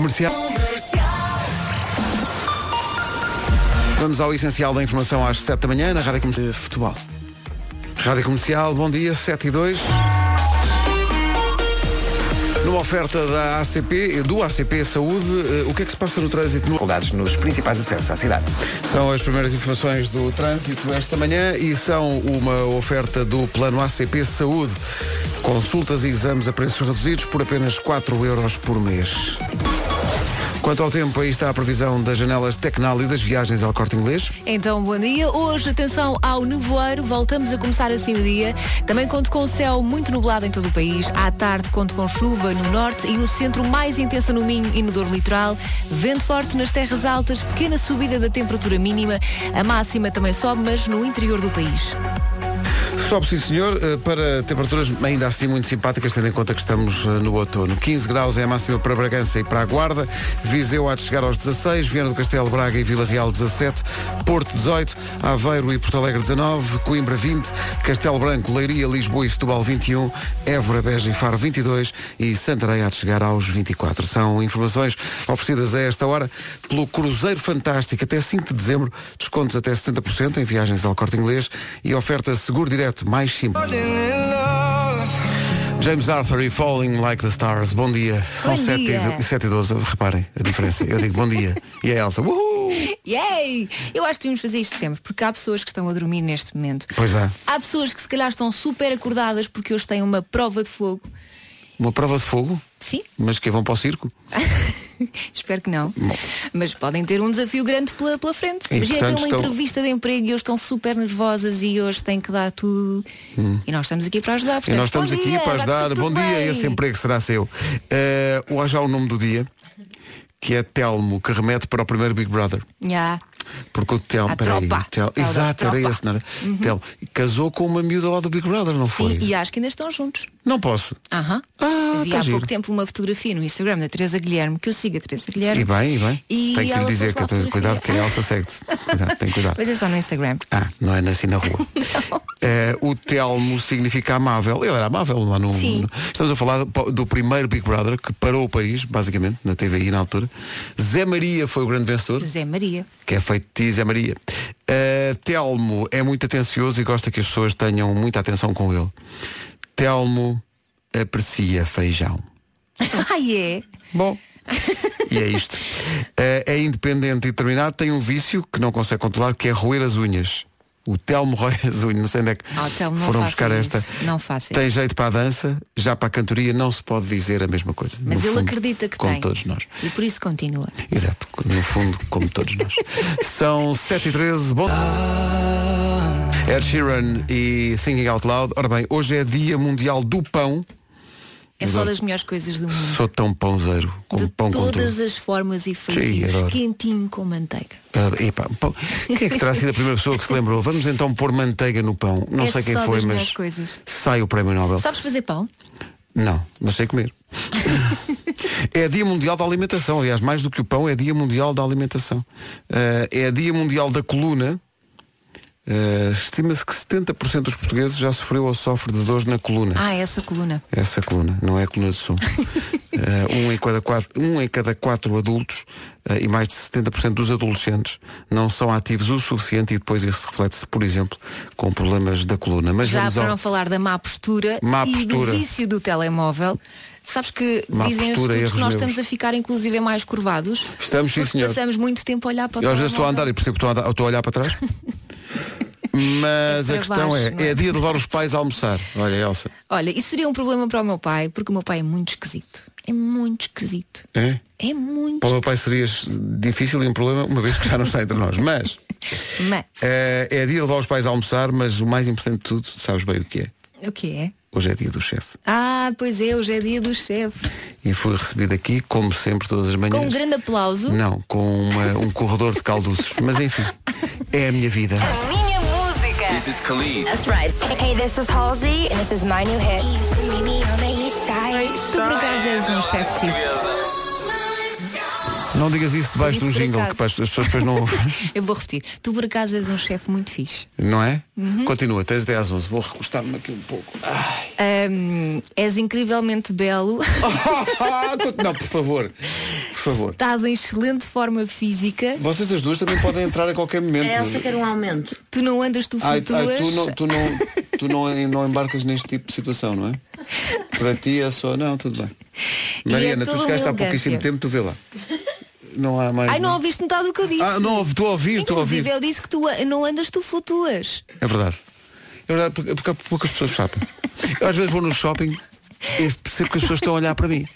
Comercial. Vamos ao essencial da informação às 7 da manhã na Rádio Comercial. Futebol. Rádio Comercial, bom dia, 7 e 2. Numa oferta da ACP, do ACP Saúde, eh, o que é que se passa no trânsito? Dificuldades nos principais acessos à cidade. São as primeiras informações do trânsito esta manhã e são uma oferta do Plano ACP Saúde. Consultas e exames a preços reduzidos por apenas 4 euros por mês. Quanto ao tempo, aí está a previsão das janelas Tecnal e das viagens ao Corte Inglês. Então, bom dia. Hoje, atenção ao nevoeiro. Voltamos a começar assim o dia. Também conto com o céu muito nublado em todo o país. À tarde, conto com chuva no norte e no centro, mais intensa no Minho e no Douro Litoral. Vento forte nas terras altas, pequena subida da temperatura mínima. A máxima também sobe, mas no interior do país. Sobe, sim senhor, eh, para temperaturas ainda assim muito simpáticas, tendo em conta que estamos eh, no outono. 15 graus é a máxima para Bragança e para a Guarda. Viseu há de chegar aos 16, Viana do Castelo, Braga e Vila Real 17, Porto 18, Aveiro e Porto Alegre 19, Coimbra 20, Castelo Branco, Leiria, Lisboa e Setúbal 21, Évora, Beja e Faro 22 e Santarém há de chegar aos 24. São informações oferecidas a esta hora pelo Cruzeiro Fantástico até 5 de dezembro, descontos até 70% em viagens ao Corte Inglês e oferta seguro direto mais simples. James Arthur e Falling Like the Stars. Bom dia. São Bom 7 dia. e, 7 e 12. Reparem a diferença. Eu digo bom dia. E a Elsa. Uhul! Yay! Eu acho que devíamos fazer isto sempre, porque há pessoas que estão a dormir neste momento. Pois é. Há pessoas que se calhar estão super acordadas porque hoje têm uma prova de fogo. Uma prova de fogo? Sim, Mas que vão para o circo? espero que não. Mas podem ter um desafio grande pela, pela frente. E, Imagina ter portanto, uma estão- entrevista de emprego e hoje estão super nervosas e hoje têm que dar tudo. E nós estamos aqui para ajudar. Hum. E Portanto, nós estamos bom aqui dia, para ajudar. Bom dia, bem. esse emprego será seu. Uh, hoje há o nome do dia, que é Telmo, que remete para o primeiro Big Brother. Já. Porque o Telmo, peraí. Tel- exato, era. Uhum. esse, não era? Telmo, casou com uma miúda lá do Big Brother, não foi? Sim, e acho que ainda estão juntos. Não posso. Aham. Ah, Havia tá há giro. pouco tempo uma fotografia no Instagram da Teresa Guilherme, que eu sigo a Teresa Guilherme. E bem, e bem. E Tem que ela lhe dizer pôs que lá tenho cuidado que a fotografia. Elsa segue-te. Cuidado, tem cuidado. Mas é só no Instagram. Ah, não é assim na rua. Eh, o Telmo significa amável. Ele era amável lá no. Sim. no- Estamos a falar do, do primeiro Big Brother que parou o país, basicamente, na TVI na altura. Zé Maria foi o grande vencedor, Zé Maria. que é feito de Zé Maria. Eh, Telmo é muito atencioso e gosta que as pessoas tenham muita atenção com ele. Telmo aprecia feijão. Ai é? Bom. E é isto. Eh, é independente e determinado, tem um vício que não consegue controlar, que é roer as unhas. O Telmo unhas, não sei onde é que Ah, Telmo, foram buscar isso. esta. Não faça Tem jeito para a dança, já para a cantoria não se pode dizer a mesma coisa. Mas No ele fundo, acredita que como tem. todos nós. E por isso continua. Exato, no fundo, como todos nós. São 7 e 13 bom. Ed Sheeran e Thinking Out Loud. Ora bem, hoje é Dia Mundial do Pão. É só das melhores coisas do mundo. Sou tão pãozeiro, como de pão com tudo. todas as formas e feitios. Quentinho com manteiga. Ah, epá, pão. Quem é que terá sido a primeira pessoa que se lembrou? Vamos então pôr manteiga no pão. Não É sei quem foi, mas coisas. sai o prémio Nobel. Sabes fazer pão? Não, mas sei comer. é Dia Mundial da Alimentação. Aliás, mais do que o pão, é Dia Mundial da Alimentação. Ah, é Dia Mundial da Coluna. Ah, Estima-se que 70% dos portugueses já sofreu ou sofre de dores na coluna. Ah, essa coluna. Essa coluna, não é a coluna de som. Eh, um, em cada quatro, um em cada quatro adultos eh, e mais de 70% dos adolescentes não são ativos o suficiente e depois isso reflete-se, por exemplo, com problemas da coluna. Mas Já para ao... não falar da má postura Má e postura. do vício do telemóvel. Sabes que Má dizem os postura, estudos erros que nós meus. estamos a ficar inclusive mais curvados. Estamos, sim, senhor. passamos muito tempo a olhar para o Eu às vezes estou a andar telemóvel. e percebo que estou a, andar- estou a olhar para trás. Mas É a questão baixo, é, é? é dia de levar os pais a almoçar. Olha, Elsa. Olha, isso seria um problema para o meu pai, porque o meu pai é muito esquisito. É muito esquisito. É? É muito Para o meu pai seria difícil e um problema, uma vez que já não está entre nós. Mas Mas, eh, é dia de levar os pais a almoçar, mas o mais importante de tudo, sabes bem o que é? o que é? Hoje é dia do chefe. Ah, pois é, hoje é dia do chefe. E fui recebido aqui, como sempre, todas as manhãs. Com um grande aplauso. Não, com uma- um corredor de calduços. Mas enfim, é a minha vida. Minha música. This is Khalid. That's right. Hey, this is Halsey, and this is my new hit. Tu por acaso és um chefe fixe. Não digas isso debaixo de um jingle, acaso. que as as pessoas depois não. Eu vou repetir. Tu por acaso és um chefe muito fixe. não é? Uhum. Continua, tens 10 às 11. Vou recostar-me aqui um pouco. Ai. Ahm, és incrivelmente belo. não, por favor. Por favor. Estás em excelente forma física. Vocês as duas também podem entrar a qualquer momento. A Elsa quer um aumento. Tu não andas, tu Ai, flutuas. ai, tu não, tu, não, tu não, não embarcas neste tipo de situação, não é? Para ti é só. Não, tudo bem. É Mariana, tu toda chegaste há pouquíssimo tempo, tu vê lá. Não há mais. Ai, não ouviste metade do que eu disse. Ah, não, ouvi- estou a ouvir, estou a ouvir. Inclusive, eu disse que tu não andas, tu flutuas. É verdade. É verdade, porque, porque há poucas pessoas sabem. Eu às vezes vou no shopping e percebo que as pessoas estão a olhar para mim.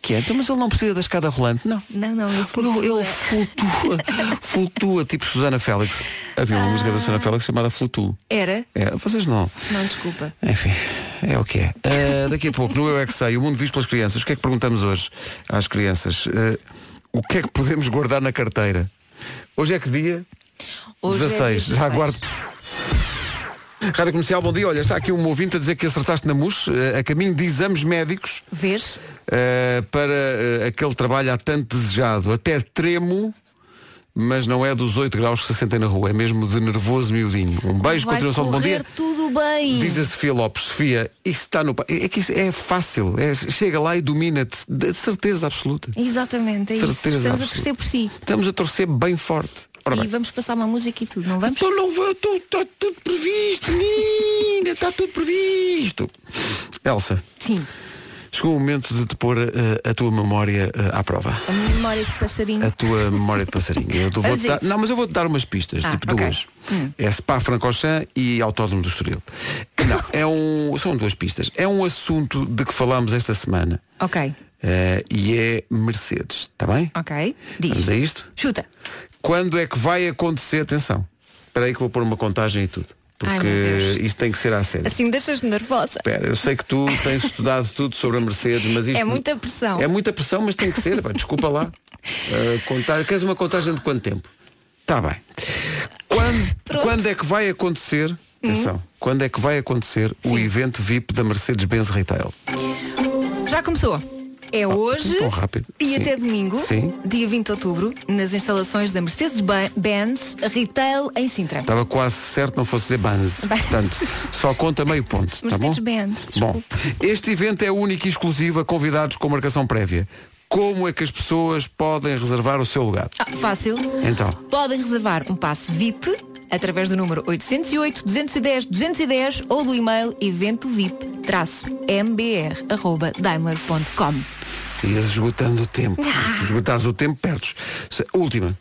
Que é, então, mas ele não precisa da escada rolante. Não. Não, não, eu Não, flutuo. ele flutua, flutua, tipo Susana Félix. Havia uma música da Susana Félix chamada Flutuo. Era? É, vocês não. Não, desculpa. Enfim, é o que é. Ah, daqui a pouco, no Eu é que sei, o mundo visto pelas crianças. O que é que perguntamos hoje às crianças? Ah, o que é que podemos guardar na carteira? Hoje é que dia? Hoje é 16. dia Já 16. aguardo. Rádio Comercial, bom dia. Olha, está aqui um ouvinte a dizer que acertaste na MUS, eh, a caminho de exames médicos Vês? eh, para eh, aquele trabalho há tanto desejado. Até tremo, mas não é dos 8 graus que se sentem na rua, é mesmo de nervoso miudinho. Um beijo, Vai continuação de bom dia. tudo bem. Diz a Sofia Lopes, Sofia, isso está no. É que isso é fácil. é- chega lá e domina-te. De certeza absoluta. Exatamente, é isso. Certeza Estamos a absoluta. torcer por si. Estamos a torcer bem forte. Ora E bem. vamos passar uma música e tudo, não vamos? Então não vou, está tudo previsto, menina, está tudo previsto. Elsa, Sim. Chegou o momento de te pôr eh, a tua memória eh, à prova. A memória de passarinho. A tua memória de passarinho. Eu vou a dar, não, mas eu vou-te dar umas pistas, Ah, tipo ok. duas. É Spa Francorchamps e Autódromo do Estoril. Não, é um, são duas pistas. É um assunto de que falámos esta semana Ok, eh, e é Mercedes, está bem? ok. Diz. Vamos a isto? Chuta. Quando é que vai acontecer? Atenção. Espera aí que vou pôr uma contagem e tudo. Ai, Porque Deus. isto tem que ser à sério. Assim deixas-me nervosa. Espera, eu sei que tu tens estudado tudo sobre a Mercedes, mas isto. É muita pressão. É muita pressão, mas tem que ser. pá, desculpa lá. Uh, contar... Queres uma contagem de quanto tempo? Está bem. Quando. Hum? quando é que vai acontecer? Atenção. Quando é que vai acontecer o Sim. evento VIP da Mercedes-Benz Retail? Já começou. É hoje tão rápido. e Sim. até domingo, Sim. dia 20 de outubro, nas instalações da Mercedes-Benz Retail em Sintra. Estava quase certo não fosse dizer. Bem. Portanto, só conta meio ponto. Tá? Mercedes-Benz, Bom, este evento é único e exclusivo a convidados com marcação prévia. Como é que as pessoas podem reservar o seu lugar? Ah, fácil. Então, Podem reservar um passe VIP através do número 808 210 210 ou do e-mail eventovip-mbr.daimler.com. ias esgotando o tempo. Se esgotares o tempo, perdes. Última.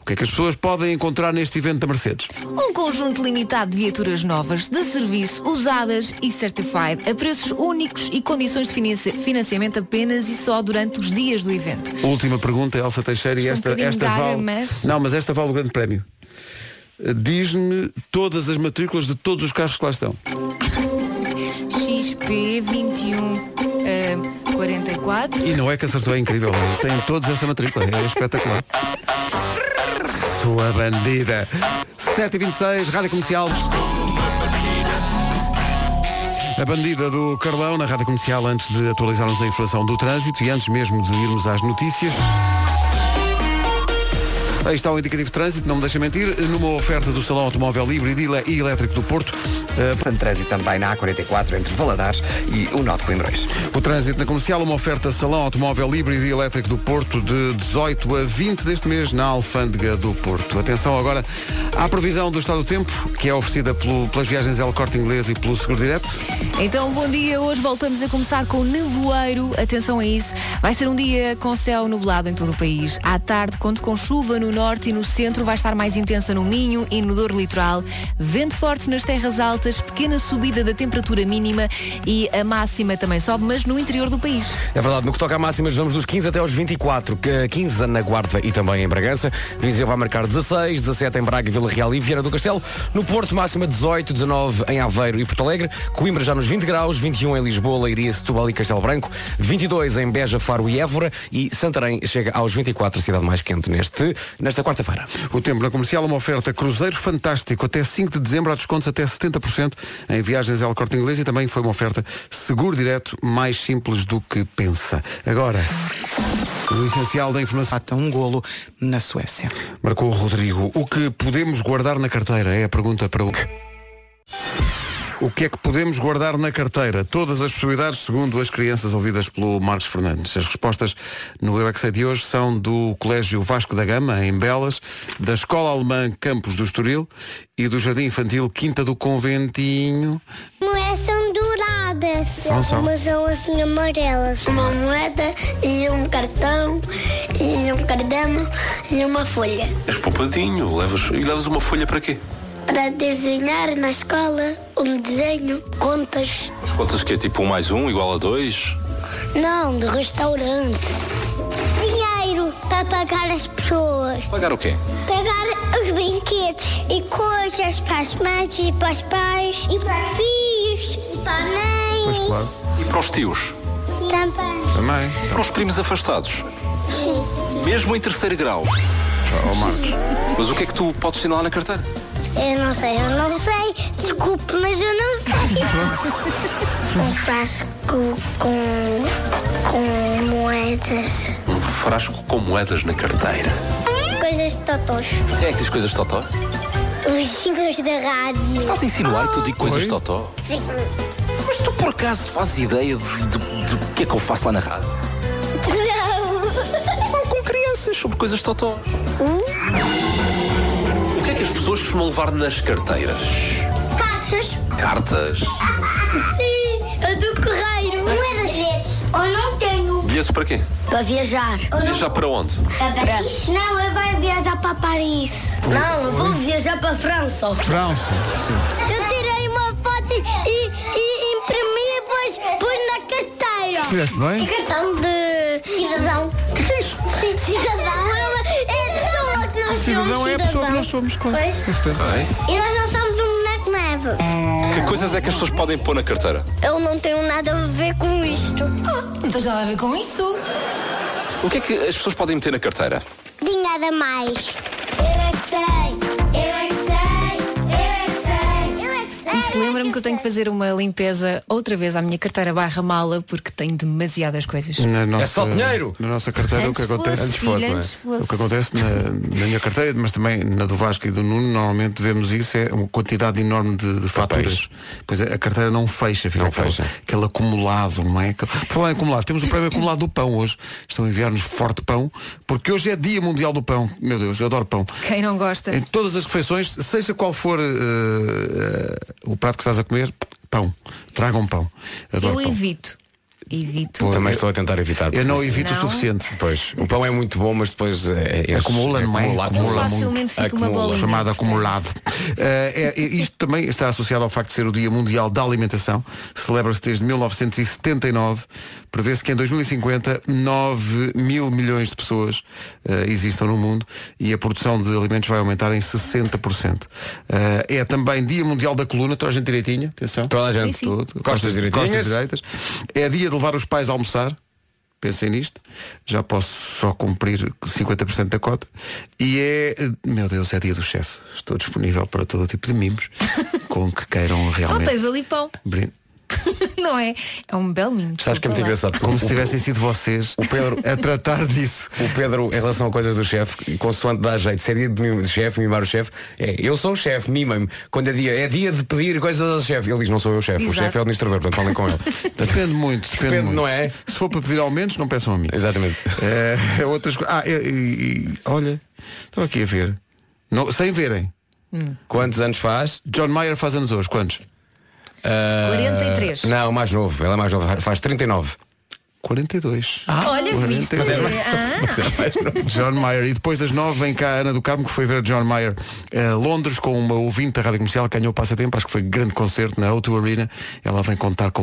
O que é que as pessoas podem encontrar neste evento da Mercedes? Um conjunto limitado de viaturas novas, de serviço, usadas e certified, a preços únicos e condições de financi- financiamento apenas e só durante os dias do evento. Última pergunta, Elsa Teixeira, e Estou um esta, bocadinho esta gaga, vale. mas- Não, mas esta vale o grande prémio. Uh, Diz-me todas as matrículas de todos os carros que lá estão. XP 21 eh, 44. E não é que acertou, é incrível. Tem todos essa matrícula, é espetacular. Sua bandida. 7h26, Rádio Comercial. A bandida do Carlão na Rádio Comercial antes de atualizarmos a informação do trânsito e antes mesmo de irmos às notícias. Aí está o indicativo de trânsito, não me deixa mentir, numa oferta do Salão Automóvel Híbrido e Elétrico do Porto. Uh, Portanto, trânsito também na A44 entre Valadares e o Norte de Coimbrões. O trânsito na comercial, uma oferta Salão Automóvel Híbrido e Elétrico do Porto de 18 a 20 deste mês na Alfândega do Porto. Atenção agora à previsão do estado do tempo, que é oferecida pelo- pelas viagens El Corte Inglês e pelo Seguro Direto. Então, bom dia. Hoje voltamos a começar com nevoeiro. Atenção a isso. Vai ser um dia com céu nublado em todo o país. À tarde, conto com chuva no norte e no centro. Vai estar mais intensa no Minho e no Douro Litoral. Vento forte nas terras altas, pequena subida da temperatura mínima e a máxima também sobe, mas no interior do país. É verdade, no que toca a máximas, vamos dos 15 até aos 24, que 15 na Guarda e também em Bragança. Viseu vai marcar 16, 17 em Braga, Vila Real e Viana do Castelo. No Porto, máxima 18, 19 em Aveiro e Porto Alegre. Coimbra já nos 20 graus, 21 em Lisboa, Leiria, Setúbal e Castelo Branco. 22 em Beja, Faro e Évora. E Santarém chega aos 24, a cidade mais quente neste, nesta quarta-feira. O tempo na comercial, uma oferta Cruzeiro Fantástico até 5 de dezembro, há descontos até 70%. 20% em viagens ao Corte Inglês e também foi uma oferta seguro direto mais simples do que pensa. Agora, o essencial da informação. Mata um golo na Suécia. Marcou o Rodrigo. O que podemos guardar na carteira? É a pergunta para o. O que é que podemos guardar na carteira? Todas as possibilidades, segundo as crianças ouvidas pelo Marcos Fernandes. As respostas no Eu é de hoje são do Colégio Vasco da Gama, em Belas, da Escola Alemã Campos do Estoril e do Jardim Infantil Quinta do Conventinho. Moedas são douradas. São, são. Mas são assim amarelas. Uma moeda e um cartão e um caderno e uma folha. És poupadinho, levas, e levas uma folha para quê? Para desenhar na escola um desenho, contas. As contas que é tipo um mais um igual a dois? Não, de restaurante. Dinheiro para pagar as pessoas. Pagar o quê? Pagar os brinquedos e coisas para as mães e para os pais e para os filhos e para a mãe. Pois claro. E para os tios? Também. Também. Para os primos afastados? Mesmo em terceiro grau? Ó Marcos. Mas o que é que tu podes lá na carteira? Eu não sei, eu não sei. Desculpe, mas eu não sei. um frasco com, com moedas. Um frasco com moedas na carteira. Coisas de totós. Quem é que diz coisas de totó? Os senhores da rádio. Estás a insinuar que eu digo coisas Oi? de totó? Sim. Mas tu por acaso fazes ideia de, de- de o que é que eu faço lá na rádio? Não. Falo com crianças sobre coisas de totó. Que é que as pessoas costumam levar nas carteiras? Cartas. Cartas? Sim, a do correio. Moedas verdes. Ou não tenho. Bilhetes para quê? Para viajar. Viajar para onde? Para Paris? Não, eu vou viajar para Paris. Não, eu vou viajar para França. França. Sim. Eu tirei uma foto e, e imprimi e pus, pus na carteira. Fizeste bem? Cartão de cidadão. Nós Cidadão somos. é a pessoa que nós somos, claro. Pois. Com certeza. E nós não somos um boneco neve. Que coisas é que as pessoas podem pôr na carteira? Eu não tenho nada a ver com isto. Não tens nada a ver com isso. O que é que as pessoas podem meter na carteira? Dinheiro a mais. Lembra-me que eu tenho que fazer uma limpeza outra vez à minha carteira barra mala porque tenho demasiadas coisas. Na nossa, só dinheiro. Na nossa carteira o que Antes acontece. fosse, filho, antes fosse. O que acontece na, na minha carteira, mas também na do Vasco e do Nuno, normalmente vemos isso, é uma quantidade enorme de, de faturas. Pois é, a carteira não fecha, fica Não aquele, fecha. aquele acumulado, não é? Por falar em acumulado, temos o prémio acumulado do pão hoje. Estão a enviar-nos forte pão, porque hoje é dia mundial do pão. Meu Deus, eu adoro pão. Quem não gosta? Em todas as refeições, seja qual for eh, eh, o prato que estás a comer, pão. Tragam pão. Adoro Eu pão. evito. Evito. Pô, Também estou a tentar evitar. Eu não evito o Não. suficiente. Pois, o pão é muito bom, mas depois é, é- Acumula, não é? acumula, Acumula Eu acumula facilmente muito. fico uma Acumula. bolinha. chamado acumulado. Eh, é- é- isto também está associado ao facto de ser o Dia Mundial da Alimentação. Celebra-se desde 1979. Prevê-se que em 2050 9 mil milhões de pessoas eh, existam no mundo e a produção de alimentos vai aumentar em 60%. Eh, é também Dia Mundial da Coluna, toda a gente direitinha, atenção. Toda a gente. Sim, sim. Tudo. Costas direitinhas. Costas direitas. É dia de levar os pais a almoçar. Pensem nisto. Já posso só cumprir 50% da cota. E é, meu Deus, é dia do chefe. Estou disponível para todo tipo de mimos com que queiram Não realmente. tens ali pão, brinde. não é? É um belo mimo. Sabes que é muito lá. engraçado. Como se tivessem sido vocês o Pedro- a tratar disso. O Pedro, em relação a coisas do chefe, consoante dá jeito, se é dia de, chefe, mimar o chefe, é eu sou o chefe, mima-me. Quando é dia, é dia de pedir coisas ao chefe. Ele diz, não sou eu o chefe, o chefe é o administrador, portanto falem com ele. Depende muito, depende, Depende, muito. não é? Se for para pedir aumentos, não peçam a mim. Exatamente. É, outras coisas. Ah, e, e- e- olha, estava aqui a ver. Não, sem verem. Quantos anos faz? John Mayer faz anos hoje. Quantos? Ah, 43. Não, mais novo, ela é mais nova, faz 39. 42. Olha, viste? 42. Ah, John Mayer. E depois das nove vem cá a Ana do Carmo, que foi ver John Mayer a Londres com uma ouvinte da Rádio Comercial, que ganhou o passatempo, acho que foi grande concerto na O2 Arena. Ela vem contar com.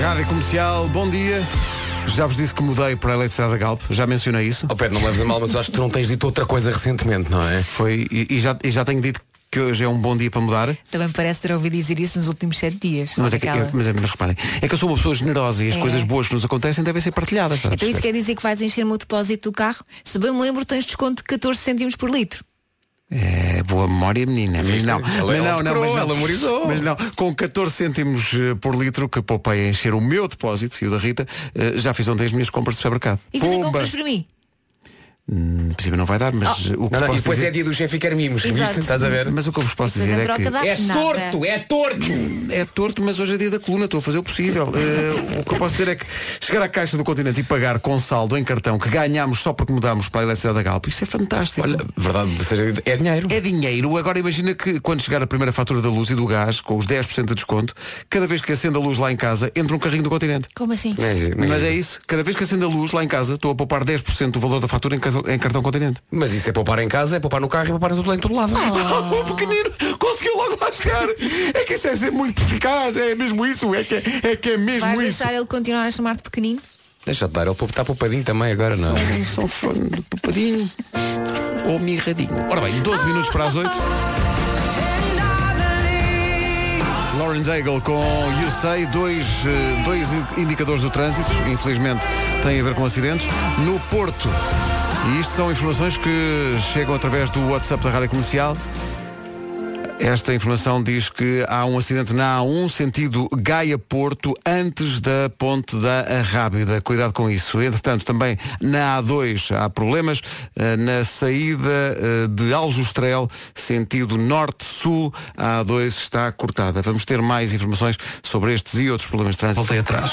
Rádio Comercial, bom dia. Já vos disse que mudei para a eletricidade da Galp, já mencionei isso. Oh Pedro, não me leves a mal, mas acho que tu não tens dito outra coisa recentemente, não é? Foi, e, e já, e já tenho dito que hoje é um bom dia para mudar. Também parece ter ouvido dizer isso nos últimos sete dias. Mas, é que, Aquela- é- mas, é- mas reparem, é que eu sou uma pessoa generosa e as É. coisas boas que nos acontecem devem ser partilhadas. sabes? Então isso quer dizer que vais encher-me o depósito do carro? Se bem me lembro, tens desconto de 14 cêntimos por litro. É boa memória, menina. Mas não, mas ela não, não, mas não. ela memorizou. Mas não, com 14 cêntimos eh, por litro que poupei a encher o meu depósito e o da Rita, eh, já fiz ontem as minhas compras de supermercado. E fazer Pumba! compras para mim. Hum, No princípio não vai dar, mas eh, o que Não, não, posso e depois dizer... é dia do chefe e quer mimos, viste? Estás a ver? Mas o que eu vos posso dizer é que É torto, é torto! é torto, mas hoje é dia da coluna, estou a fazer o possível. Eh, o que eu posso dizer é que chegar à caixa do continente e pagar com saldo em cartão que ganhámos só porque mudámos para a eletricidade da Galp, isso é fantástico. Olha, verdade, seja, é dinheiro. É dinheiro. Agora imagina que quando chegar a primeira fatura da luz e do gás, com os 10% de desconto, cada vez que acende a luz lá em casa, entra um carrinho do continente. Como assim? É é Mas é isso. Cada vez que acende a luz lá em casa, estou a poupar 10% do valor da fatura em, casa- em cartão continente. Mas isso é poupar em casa, é poupar no carro e poupar em todo, em todo lado. Oh, pequenino, conseguiu logo lá chegar. É que isso é ser muito eficaz, é mesmo isso, é que é, é, que é mesmo Vais isso. deixar ele continuar a chamar-te pequenino? Deixa de dar, ele está poupadinho também agora, não. Sou fã de papadinho ou mirradinho. Ora bem, 12 minutos para as 8. Lauren Daigle com You Say, dois, eh, dois indicadores do trânsito, infelizmente têm a ver com acidentes. No Porto, e isto são informações que chegam através do WhatsApp da Rádio Comercial. Esta informação diz que há um acidente na A1, sentido Gaia-Porto, antes da ponte da Arrábida. Cuidado com isso. Entretanto, também na A2 há problemas. Eh, Na saída eh, de Aljustrel, sentido Norte-Sul, a A2 está cortada. Vamos ter mais informações sobre estes e outros problemas de trânsito. Voltei atrás.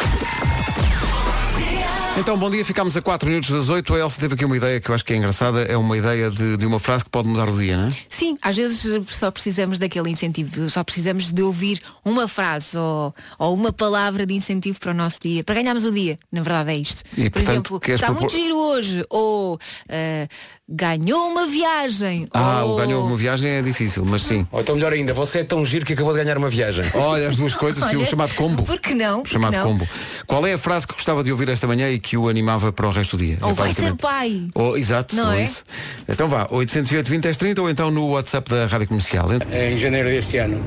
Então, bom dia, ficámos a 4 minutos das 8. A Elsa teve aqui uma ideia que eu acho que é engraçada. É uma ideia de, de uma frase que pode mudar o dia, não é? Sim, às vezes só precisamos daquele incentivo, só precisamos de ouvir uma frase ou, ou uma palavra de incentivo para o nosso dia, para ganharmos o dia. Na verdade é isto. E, Por portanto, exemplo, está propor- muito giro hoje, ou eh, ganhou uma viagem. Ah, ou... o ganhou uma viagem é difícil, mas sim. Ou então melhor ainda, você é tão giro que acabou de ganhar uma viagem. Olha as duas coisas e o chamado combo. por que não? O chamado não? combo. Qual é a frase que gostava de ouvir esta manhã e que o animava para o resto do dia? Ou É vai ser pai. Ou, exato, Não ou é? isso. Então vá, 808 20 10 30 ou então no WhatsApp da Rádio Comercial. em janeiro deste ano.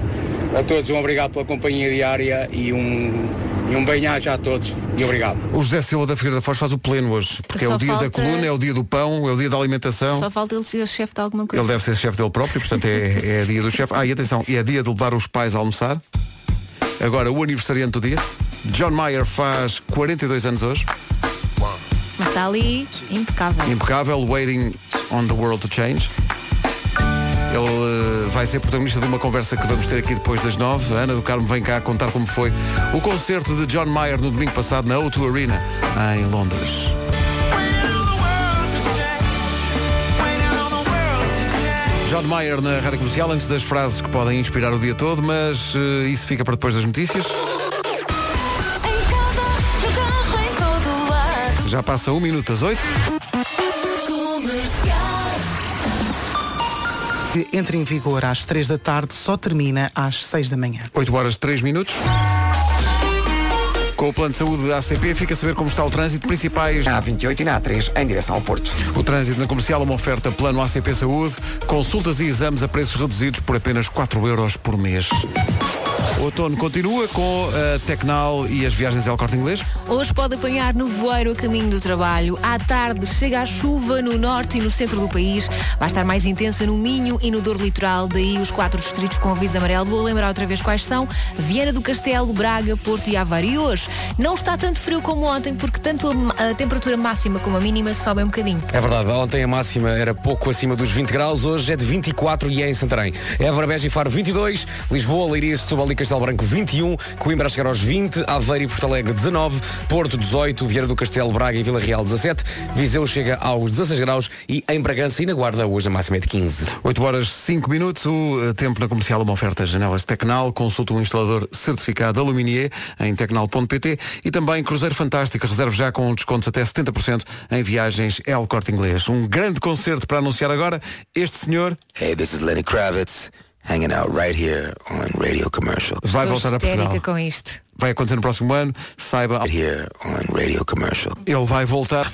A todos um obrigado pela companhia diária e um, e um bem-aja a todos e obrigado. O José Silva da Figueira da Foz faz o pleno hoje, porque é Só o dia da falta- coluna, é o dia do pão, é o dia da alimentação. Só falta ele ser chefe de alguma coisa. Ele deve ser chefe dele próprio, portanto é, é dia do chefe. Ah, e atenção, e é dia de levar os pais a almoçar. Agora, o aniversariante do dia. John Mayer faz 42 anos hoje. Está ali impecável. Impecável, Waiting on the World to Change. Ele eh, vai ser protagonista de uma conversa que vamos ter aqui depois das nove. A Ana do Carmo vem cá contar como foi o concerto de John Mayer no domingo passado na O2 Arena, em Londres. John Mayer na Rádio Comercial, antes das frases que podem inspirar o dia todo, mas eh, isso fica para depois das notícias. Já passa um minuto às oito. Que entra em vigor às 3 da tarde, só termina às 6 da manhã. 8 horas 3 minutos. Com o plano de saúde da ACP, fica a saber como está o trânsito principais. Na A28 e na A3 em direção ao Porto. O trânsito na comercial, uma oferta plano ACP Saúde, consultas e exames a preços reduzidos por apenas 4 euros por mês. O outono continua com a Tecnal e as viagens El Corte Inglês. Hoje pode apanhar no voeiro a caminho do trabalho. À tarde chega a chuva no norte e no centro do país. Vai estar mais intensa no Minho e no Douro Litoral. Daí os quatro distritos com aviso amarelo. Vou lembrar outra vez quais são. Viana do Castelo, Braga, Porto e. E hoje não está tanto frio como ontem, porque tanto a, a temperatura máxima como a mínima sobem um bocadinho. É verdade, ontem a máxima era pouco acima dos 20 graus, hoje é de 24 e é em Santarém. Évora, Beja e Faro 22, Lisboa, Leiria, Setúbal e Castelo Branco 21, Coimbra a chegar aos 20, Aveiro e Porto Alegre 19, Porto 18, Vieira do Castelo, Braga e Vila Real 17, Viseu chega aos 16 graus e em Bragança e na Guarda hoje a máxima é de 15. 8 horas 5 minutos, o eh, tempo na comercial, uma oferta janelas Tecnal, consulta um instalador certificado Aluminier em tecnal.pt e também Cruzeiro Fantástico, reserve já com descontos até 70% em viagens El Corte Inglês. Um grande concerto para anunciar agora, este senhor Hey, this is Lenny Kravitz, hanging out right here on Radio Commercial. vai Estou voltar a Portugal. com isto. Vai acontecer no próximo ano, saiba, Right here on Radio Commercial. ele vai voltar.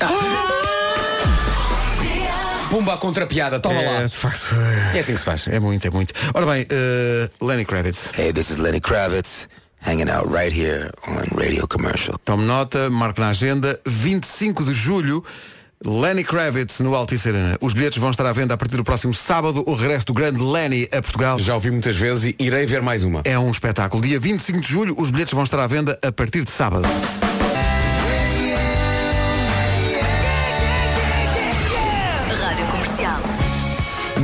Pumba a contrapiada, toma É, lá. de facto, É assim que se faz. é muito, é muito. Ora bem, eh, Lenny Kravitz. Hey, this is Lenny Kravitz, hanging out right here on Radio Commercial. Tome nota, marque na agenda, 25 de julho, Lenny Kravitz no Altice Arena. Os bilhetes vão estar à venda a partir do próximo sábado, o regresso do grande Lenny a Portugal. Já ouvi muitas vezes e irei ver mais uma. É um espetáculo. Dia 25 de julho, os bilhetes vão estar à venda a partir de sábado. Rádio Comercial.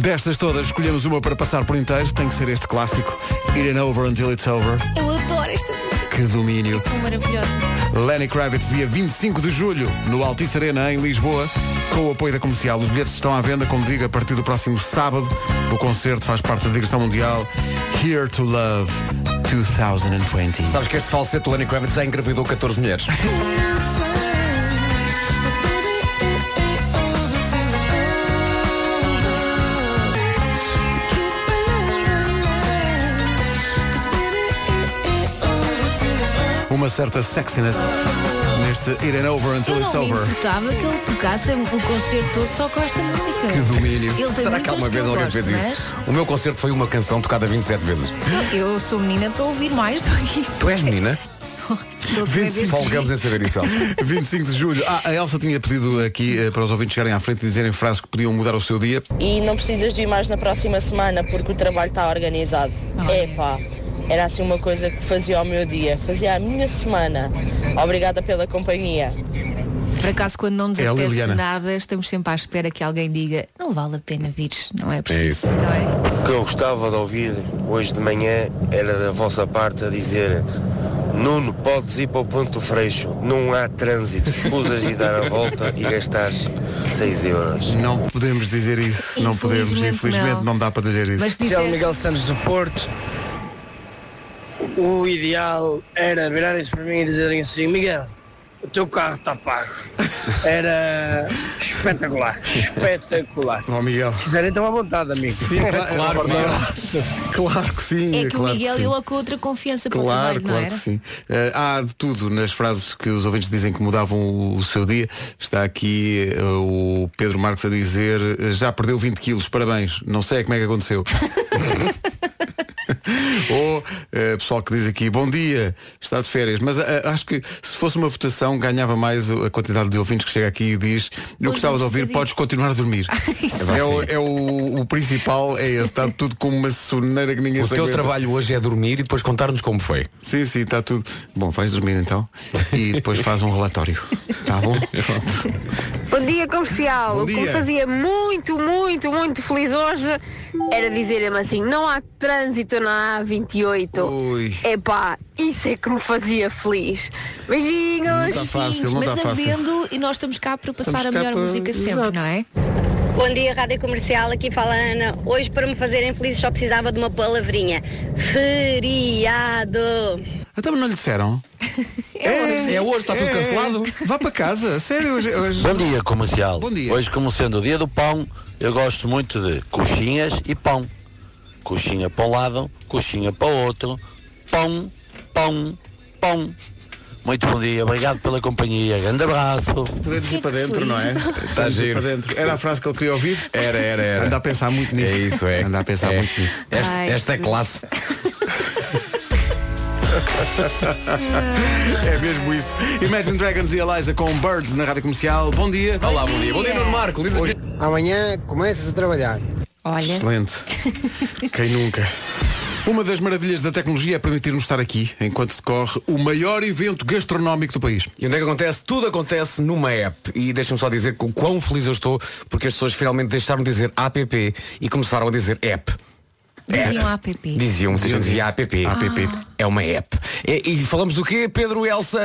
Destas todas, escolhemos uma para passar por inteiro. Tem que ser este clássico. It ain't over until it's over. Eu adoro esta música. Que domínio. Tão maravilhosa. Lenny Kravitz, dia 25 de julho, no Altice Arena, em Lisboa, com o apoio da comercial. Os bilhetes estão à venda, como digo, a partir do próximo sábado. O concerto faz parte da digressão mundial Here to Love 2020. Sabes que este falsete do Lenny Kravitz já engravidou 14 mulheres. Uma certa sexiness neste It ain't over until Eu it's over. importava que ele tocasse o concerto todo só com esta música. Que domínio. Ele Será que alguma vez eu alguém gosto, fez isso? mas O meu concerto foi uma canção tocada 27 vezes. Eu sou menina para ouvir mais do que isso. Tu és menina? Sou. Da última vez Folgamos em saber isso, Elsa. 25 de julho. Ah, a Elsa tinha pedido aqui eh, para os ouvintes chegarem à frente e dizerem frases que podiam mudar o seu dia. E não precisas de ir mais na próxima semana porque o trabalho está organizado. Epá, era assim uma coisa que fazia ao meu dia, fazia a minha semana. Obrigada pela companhia. Por acaso, quando não nos É apetece nada, estamos sempre à espera que alguém diga não vale a pena vires, não é É preciso, isso. não é? O que eu gostava de ouvir hoje de manhã era da vossa parte a dizer Nuno, podes ir para o ponto freixo, não há trânsito, escusas de dar a volta e gastares 6 euros. Não podemos dizer isso. Não podemos. Infelizmente não. não. dá para dizer isso. Mas dissesse, Miguel Santos do Porto. O ideal era virarem-se para mim e dizerem assim, Miguel, o teu carro está pago. Era espetacular, espetacular. Ó Miguel. Se quiserem estão à vontade, amigo. Sim, claro, claro, claro que sim. é que o claro Miguel sim. ele com outra confiança para o Claro, trabalho, não claro era? que sim. Eh, há de tudo nas frases que os ouvintes dizem que mudavam o, o seu dia. Está aqui eh, o Pedro Marques a dizer eh, já perdeu 20 quilos, parabéns. Não sei como é que aconteceu. Ou eh, pessoal que diz aqui, bom dia, está de férias. Mas eh, acho que se fosse uma votação ganhava mais a quantidade de ouvintes que chega aqui e diz, eu gostava de ouvir, podes continuar a dormir. é o, é o, o principal, é esse, está tudo com uma soneira que ninguém O teu aguenta. trabalho hoje é dormir e depois contar-nos como foi. Sim, sim, está tudo. Bom, vais dormir então e depois faz um relatório. Tá bom? Bom dia comercial. Bom o que me dia. fazia muito, muito, muito feliz hoje era dizer-me assim, não há trânsito na A28. Ui. Epá, isso é que me fazia feliz. Beijinhos. Não tá fácil, não mas tá fácil. havendo, e nós estamos cá para passar Estamos a melhor para- música sempre, Exato. não é? Bom dia, Rádio Comercial, aqui fala a Ana. Hoje, para me fazerem feliz, só precisava de uma palavrinha. Feriado. Então mas não lhe disseram? É hoje, está tudo cancelado. Vá para casa, sério, hoje. hoje... Bom dia, comercial. Bom dia. Hoje, como sendo o dia do pão, eu gosto muito de coxinhas e pão. Coxinha para um lado, coxinha para o outro. Pão, pão, pão. Muito bom dia, obrigado pela companhia. Grande abraço. Podemos ir para dentro, não é? Está ir giro. para dentro. Era a frase que ele queria ouvir? Era, era, era. Anda a pensar muito nisso. É isso, é. Anda a pensar É. muito nisso. Esta, esta é classe. É mesmo isso. Imagine Dragons e Eliza com Birds na rádio comercial. Bom dia. Olá, bom dia. Bom dia, Nuno Marco. Aqui. Amanhã começas a trabalhar. Olha, Excelente. Quem nunca? Uma das maravilhas da tecnologia é permitir-nos estar aqui enquanto decorre o maior evento gastronómico do país. E onde é que acontece? Tudo acontece numa app. E deixa-me só dizer o quão feliz eu estou porque as pessoas finalmente deixaram de dizer app e começaram a dizer app. Diziam app. Diziam, muita gente dizia app. App. É uma app. E, e falamos do quê? Pedro, Elsa,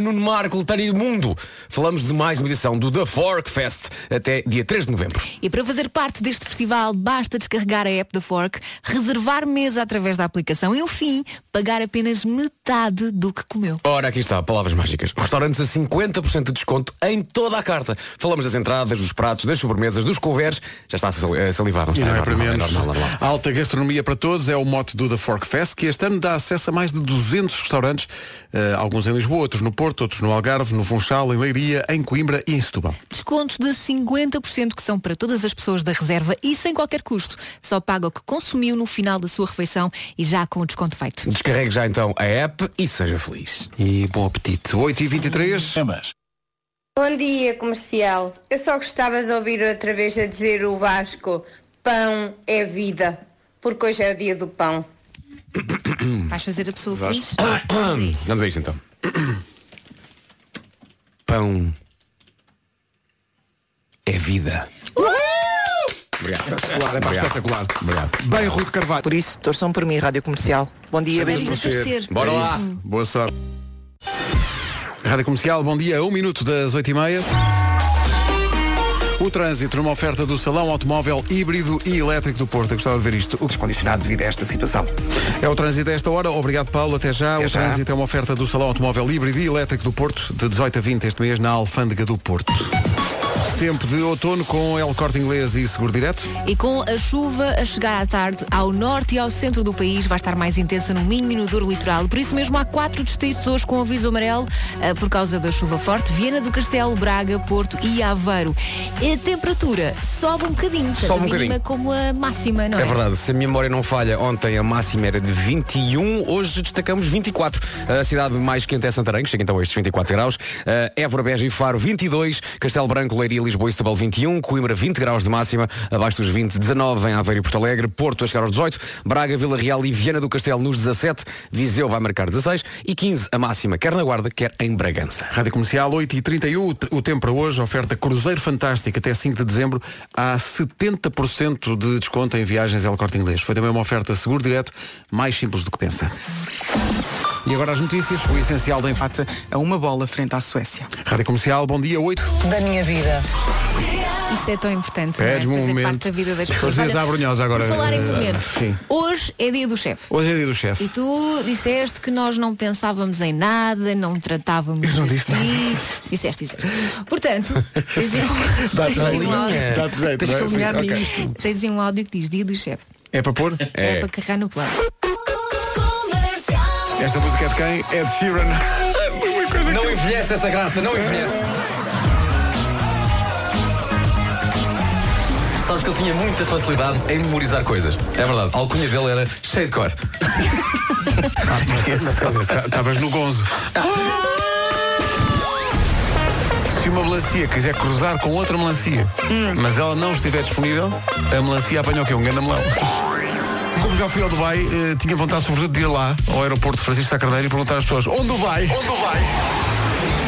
Nuno Marco, Tânia Mundo. Falamos de mais uma edição do The Fork Fest até dia 3 de novembro. E para fazer parte deste festival, basta descarregar a app da Fork, reservar mesa através da aplicação e, no fim, pagar apenas metade do que comeu. Ora, aqui está, palavras mágicas. Restaurantes a 50% de desconto em toda a carta. Falamos das entradas, dos pratos, das sobremesas, dos couveres. Já está a sal- a salivar, não E está? não é para normal, menos. normal. Alta gastronomia para todos é o mote do The Fork Fest, que este ano dá acesso a mais de 200 restaurantes, eh, alguns em Lisboa, outros no Porto, outros no Algarve, no Funchal, em Leiria, em Coimbra e em Setúbal. Descontos de 50% que são para todas as pessoas da reserva e sem qualquer custo. Só paga o que consumiu no final da sua refeição e já com o desconto feito. Descarregue já então a app e seja feliz. E bom apetite. 8h23. Bom dia, comercial. Eu só gostava de ouvir outra vez a dizer o Vasco: pão é vida, porque hoje é o dia do pão. Vais fazer a pessoa feliz? Vamos a isto então. Pão é vida. Obrigado. Espetacular, é pá, Obrigado. espetacular. Obrigado. Bem, Rui de Carvalho. Por isso, torçam por mim, Rádio Comercial. Bom dia, Sabemos torcer. Bora É lá. Boa sorte. Rádio Comercial, bom dia, um minuto das 8h30. O trânsito numa oferta do Salão Automóvel Híbrido e Elétrico do Porto. Eu gostava de ver isto. O Descondicionado devido a esta situação. É o trânsito a esta hora. Obrigado, Paulo. Até já. Até o já. trânsito é uma oferta do Salão Automóvel Híbrido e Elétrico do Porto, de 18 a 20 este mês, na Alfândega do Porto. Tempo de outono com El Corte Inglês e Seguro Direto. E com a chuva a chegar à tarde ao norte e ao centro do país, vai estar mais intensa no Minho e no Douro Litoral. Por isso mesmo há quatro distritos hoje com aviso amarelo ah, por causa da chuva forte. Viena do Castelo, Braga, Porto e Aveiro. E a temperatura sobe um bocadinho, tanto Sobe um a mínima bocadinho. como a máxima, não é? É verdade, se a memória não falha, ontem a máxima era de 21, hoje destacamos 24. A cidade mais quente é Santarém, que chega então a estes 24 graus. Uh, Évora, Beja e Faro 22, Castelo Branco, Leiria, Lisboa e Setúbal 21, Coimbra 20 graus de máxima, abaixo dos 20, 19 em Aveiro e Porto Alegre, Porto a chegar aos 18, Braga, Vila Real e Viana do Castelo nos 17, Viseu vai marcar 16 e 15 a máxima, quer na Guarda, quer em Bragança. Rádio Comercial 8h31, o te- o tempo para hoje, oferta Cruzeiro Fantástico até 5 de dezembro, há 70% de desconto em viagens El Corte Inglês. Foi também uma oferta seguro direto, mais simples do que pensa. E agora as notícias, o essencial da empate a uma bola frente à Suécia. Rádio Comercial, bom dia, 8. Da minha vida. Isto é tão importante. é? Pedes-me um Fazer momento. parte da vida das Os pessoas. dias Olha, à brunhosa agora. falar em eh, comer. Sim. Hoje é dia do chefe. Hoje é dia do chefe. E tu disseste que nós não pensávamos em nada, não tratávamos Eu não de disse ti. Disseste, disseste. Portanto, um- Dá-te um jeito. áudio- Dá-te jeito, Tens que é? Sim, alinhar nisto. Tens aí um áudio que diz dia do chefe. É para pôr? É, para carregar no plano. Esta música é de quem? É de Sheeran. Não que envelhece essa graça, não envelhece. Sabes que ele tinha muita facilidade em memorizar coisas. É verdade. A alcunha dele era cheio de cor. Estavas no gonzo. Se uma melancia quiser cruzar com outra melancia, mas ela não estiver disponível, a melancia apanha o quê? Um grande melão. Como já fui ao Dubai, eh, tinha vontade sobretudo de ir lá, ao aeroporto de Francisco Sá Carneiro, e perguntar às pessoas, onde vai? Onde vai?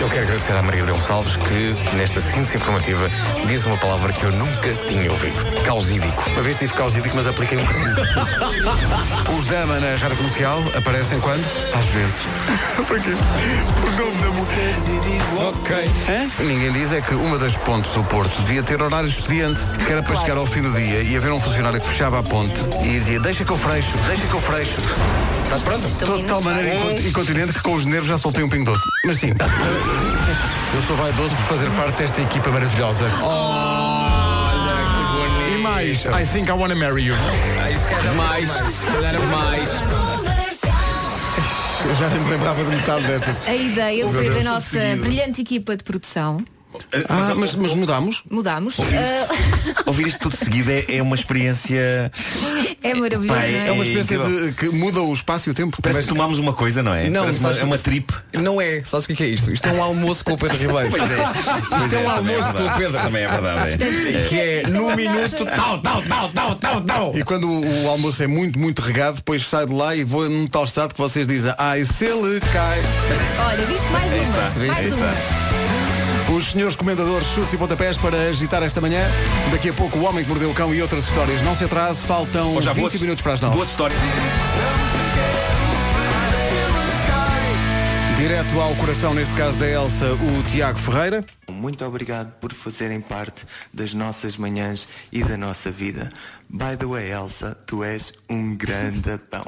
Eu quero agradecer à Maria Gonçalves que, nesta síntese informativa, diz uma palavra que eu nunca tinha ouvido. Causídico. Uma vez tive causídico, mas apliquei um bocadinho. Os Dama na rádio comercial aparecem quando? Às vezes. Para quê? O nome da mulher. Ok. Ninguém diz é que uma das pontes do Porto devia ter horário expediente, que era para chegar ao fim do dia e haver um funcionário que fechava a ponte e dizia deixa que eu freixo, deixa que eu freixo. Estás pronto? Estou de tal maneira incont- incontinente que com os nervos já soltei um pingo doce. Mas sim, eu sou vaidoso por fazer parte desta equipa maravilhosa. Olha que bonito. E mais, I think I wanna marry you. Mais, se calhar mais. Eu já nem me lembrava de metade desta. A ideia foi da nossa brilhante equipa de produção. Ah, mas, mas mudámos? Mudámos. Ouvir Ah, Ouvir isto tudo seguido é, é uma experiência. é maravilhoso. Não é? É uma incrível. de que muda o espaço e o tempo. Parece que tomámos uma coisa, não é? Não, uma, é uma trip. Não é. Sabes o que é que é isto? Isto é um almoço com o Pedro Ribeiro. Pois é. Pois Isto é um também almoço com o. Pedro. Também é verdade. é. Isto é é no uma minuto tal, tal, tal, tal, tal, tal. E quando o, o almoço é muito, muito regado, depois sai de lá e vou num tal estado que vocês dizem Ai, se ele cai. Olha, viste mais uma. está, mais uma. Os senhores comendadores chutes e pontapés para agitar esta manhã. Daqui a pouco o homem que mordeu o cão e outras histórias. Não se atrase, faltam Oh, já 20 boas- minutos para as 9. Boa história. Direto ao coração, neste caso da Elsa, o Tiago Ferreira. Muito obrigado por fazerem parte das nossas manhãs e da nossa vida. By the way, Elsa, tu és um grande pão.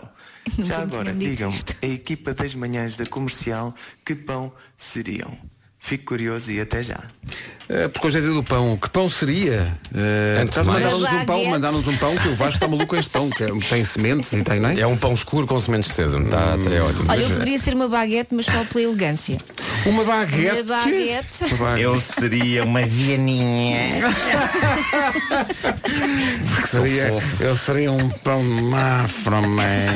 Já agora, isto. a equipa das manhãs da comercial, que pão seriam? Fico curioso e até já. Eh, porque hoje é dia do pão. Que pão seria? Uh, Antes de estás a mais- mandar-nos um pão, mandar-nos um pão que o Vasco está maluco com este pão, que é- tem sementes e tem, não é? É um pão escuro com sementes de sésamo. Tá, tá, é ótimo. Olha, eu poderia ser uma baguete, mas só pela elegância. Uma baguete. Uma baguete. Uma baguete. Eu seria uma vianinha. Seria, eu seria um pão mafra, man.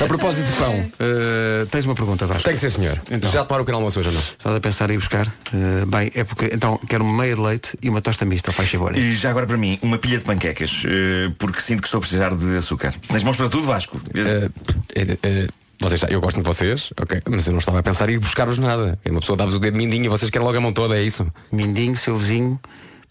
A propósito de pão, eh, tens uma pergunta, Vasco? Tem que ser, senhor. Então. Já tomaram o pequeno almoço hoje ou não? Estás a pensar em ir buscar? Eh, bem, é porque então quero uma meia de leite e uma tosta mista, faz favor. E já agora para mim, uma pilha de panquecas, eh, porque sinto que estou a precisar de açúcar. Tens mãos para tudo, Vasco? Eh, vocês, eu gosto de vocês, ok, mas eu não estava a pensar em ir buscar-vos nada. Uma pessoa dá-vos o dedo mindinho e vocês querem logo a mão toda, é isso? Mindinho, seu vizinho,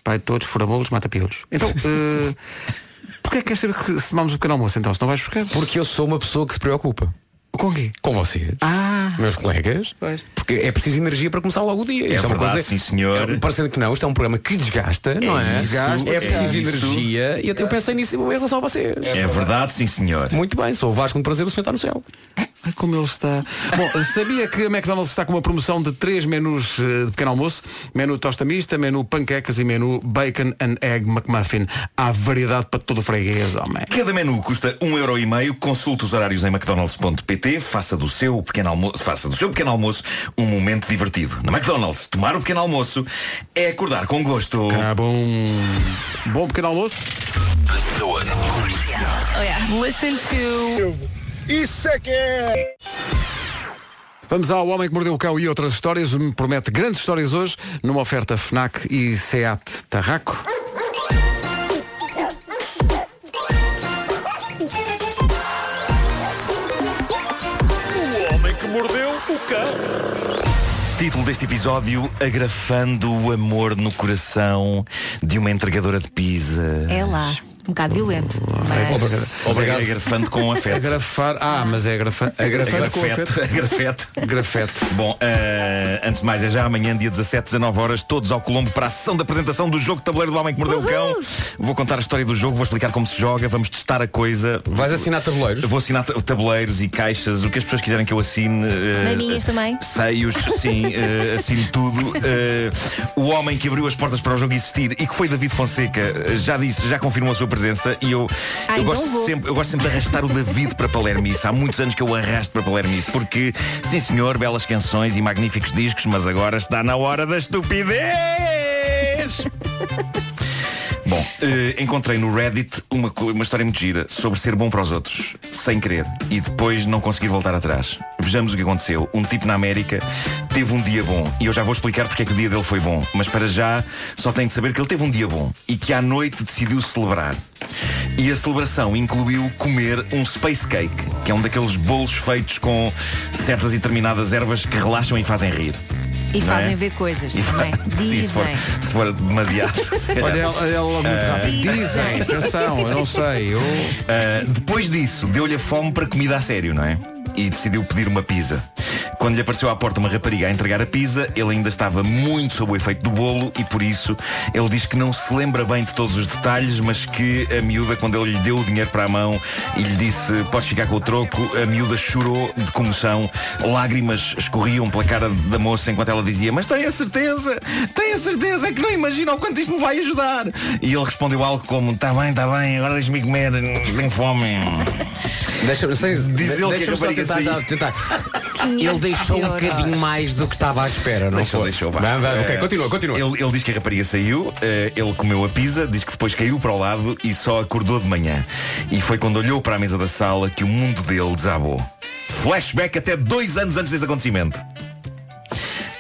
pai de todos, furabolos, mata-pilos. Então, eh, porquê é que queres saber que se tomamos o pequeno almoço então? Se não vais buscar? Porque eu sou uma pessoa que se preocupa. Com quê? Com vocês. Ah! Meus colegas. Porque é preciso energia para começar logo o dia. É Isto uma verdade, coisa- sim, senhor. É, parecendo que não, isto é um programa que desgasta, não é? isso, Desgasta, é é preciso energia. E eu, eu pensei nisso em relação a vocês. É verdade, sim senhor. Muito bem, sou o Vasco um prazer, o senhor está no céu. Ai, como ele está. Bom, sabia que a McDonald's está com uma promoção de três menus eh, de pequeno almoço? Menu tosta mista, menu panquecas e menu bacon and egg McMuffin. Há variedade para todo o freguês, homem. Cada menu custa um euro e meio. Consulte os horários em mcdonalds.pt. Faça do seu pequeno almoço, faça do seu pequeno almoço um momento divertido. Na McDonald's, tomar o pequeno almoço é acordar com gosto. Ah, bom. Bom pequeno almoço. Listen to. Isso é que é! Vamos ao Homem que Mordeu o Cão e outras histórias. Me promete grandes histórias hoje numa oferta FNAC e SEAT Tarraco. O homem que mordeu o cão. Título deste episódio Agrafando o amor no coração de uma entregadora de pizza. É lá. Um bocado violento. Mas... Obrigado. É agrafando com afeto. Agrafar. Ah, mas é agrafa... agrafando com afeto. agrafeto. Grafete. Bom, eh, antes de mais, é já amanhã, dia 17, 19 horas, todos ao Colombo para a sessão de apresentação do jogo de tabuleiro do Homem que Mordeu o Cão. Vou contar a história do jogo, vou explicar como se joga, vamos testar a coisa. Vais assinar tabuleiros? Vou assinar ta- tabuleiros e caixas, o que as pessoas quiserem que eu assine. eh, Maminhas também? Seios, sim, eh, assino tudo. O homem que abriu as portas para o jogo existir e que foi David Fonseca já disse, já confirmou a sua presença e eu, Ah, eu, então gosto sempre, eu gosto sempre de arrastar o David para Palermice. Há muitos anos que eu arrasto para Palermice porque, sim senhor, belas canções e magníficos discos, mas agora está na hora da estupidez! Bom, eh, encontrei no Reddit uma, uma história muito gira sobre ser bom para os outros, sem querer, e depois não conseguir voltar atrás. Vejamos o que aconteceu. Um tipo na América teve um dia bom, e eu já vou explicar porque é que o dia dele foi bom, mas para já só tem de saber que ele teve um dia bom e que à noite decidiu celebrar. E a celebração incluiu comer um space cake, que é um daqueles bolos feitos com certas e determinadas ervas que relaxam e fazem rir. E Não fazem é? ver coisas E também. Sim, se for, Dizem. se for demasiado. se. Olha, ela, ela logo muito Ah. rápido. Dizem, atenção, eu não sei. Eu... Uh, depois disso, deu-lhe a fome para comida a sério, não é? E decidiu pedir uma pizza. Quando lhe apareceu à porta uma rapariga a entregar a pizza, ele ainda estava muito sob o efeito do bolo e por isso ele diz que não se lembra bem de todos os detalhes, mas que a miúda, quando ele lhe deu o dinheiro para a mão e lhe disse podes ficar com o troco, a miúda chorou de comoção, lágrimas escorriam pela cara da moça enquanto ela dizia mas tenho a certeza, tenho a certeza que não imagina o quanto isto me vai ajudar. E ele respondeu algo como está bem, está bem, agora deixa-me comer, tenho fome. Deixa-me sem, Diz ele que a só rapariga tentar, já, saiu. tentar. 500 Ele deixou um bocadinho mais do que estava à espera, não Deixou, foi? deixou, vai, ok, Eh, continua, continua. Ele, ele diz que a rapariga saiu, eh, ele comeu a pizza, diz que depois caiu para o lado e só acordou de manhã. E foi quando olhou para a mesa da sala que o mundo dele desabou. Flashback até dois anos antes desse acontecimento.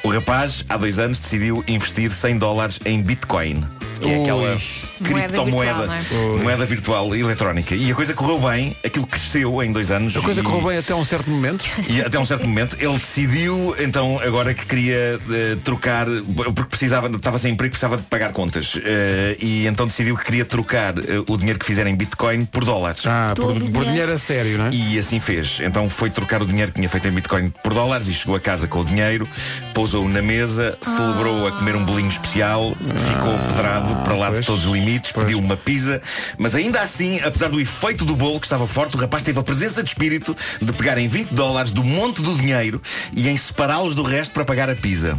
O rapaz, há dois anos, decidiu investir 100 dólares em Bitcoin. Que é aquela Moeda criptomoeda, virtual, não é? moeda virtual eletrónica. E a coisa correu bem, aquilo cresceu em dois anos. A coisa e- correu bem até um certo momento. e até um certo momento ele decidiu então agora que queria eh, trocar porque precisava estava sem emprego precisava de pagar contas Eh, e então decidiu que queria trocar eh, o dinheiro que fizer em Bitcoin por dólares. Ah, por, por dinheiro. a sério, não é? E assim fez. Então foi trocar o dinheiro que tinha feito em Bitcoin por dólares e chegou a casa com o dinheiro, pousou na mesa, celebrou a comer um bolinho especial, ficou pedrado para lá de pois. todos os limites, pediu uma pizza, mas ainda assim, apesar do efeito do bolo que estava forte, o rapaz teve a presença de espírito de pegar em 20 dólares do monte do dinheiro e em separá-los do resto para pagar a pizza.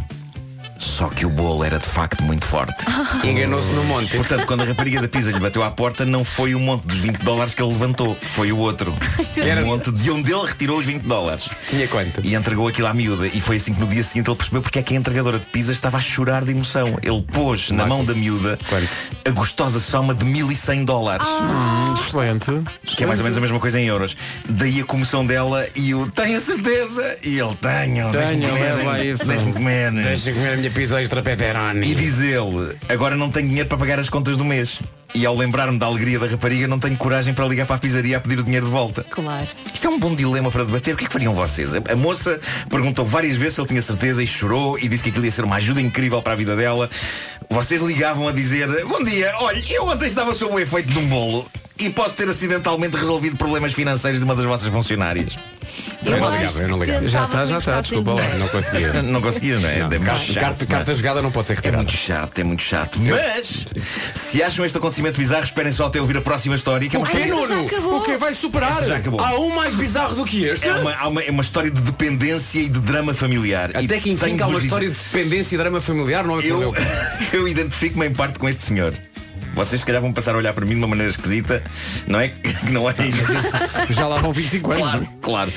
Só que o bolo era de facto muito forte. Enganou-se no monte. Portanto, quando a rapariga da pizza lhe bateu à porta, não foi o monte dos 20 dólares que ele levantou, foi o outro. Era o monte de onde ele retirou os 20 dólares. Tinha quanto? E entregou aquilo à miúda. E foi assim que no dia seguinte ele percebeu porque é que a entregadora de pizzas estava a chorar de emoção. Ele pôs na mão da miúda a gostosa soma de 1100 dólares. Hum, excelente. Que é mais ou menos a mesma coisa em euros. Daí a comoção dela e o tenho a certeza. E ele tenho, deixa-me Tenho, comer, leva isso. deixa-me comer. Deixa comer a minha pizza extra pepperoni. E diz ele, agora não tenho dinheiro para pagar as contas do mês. E ao lembrar-me da alegria da rapariga, não tenho coragem para ligar para a pizzaria a pedir o dinheiro de volta. Claro. Isto é um bom dilema para debater. O que é que fariam vocês? A, a moça perguntou várias vezes se ele tinha certeza e chorou e disse que aquilo ia ser uma ajuda incrível para a vida dela. Vocês ligavam a dizer, bom dia, olha, eu ontem estava sob o efeito de um bolo e posso ter acidentalmente resolvido problemas financeiros de uma das vossas funcionárias. Eu não ligava, eu não ligava. Já está, já está, desculpa lá. Não conseguia. Não conseguia, não é? Não, É muito carta- chato, carta- não é? carta jogada não pode ser É retirada. muito chato, é muito chato. Mas, se acham este acontecimento bizarro, esperem só até ouvir a próxima história. Que é O quê. Nuno? O que vai superar? Já acabou. Há um mais bizarro do que este? É uma, há uma, é uma história de dependência e de drama familiar. Até que enfim há uma história de dependência e drama familiar, não é Eu, eu identifico-me em parte com este senhor. Vocês se calhar vão passar a olhar para mim de uma maneira esquisita, não é? Que não é isso. Já lá vão 25 anos. Claro, claro.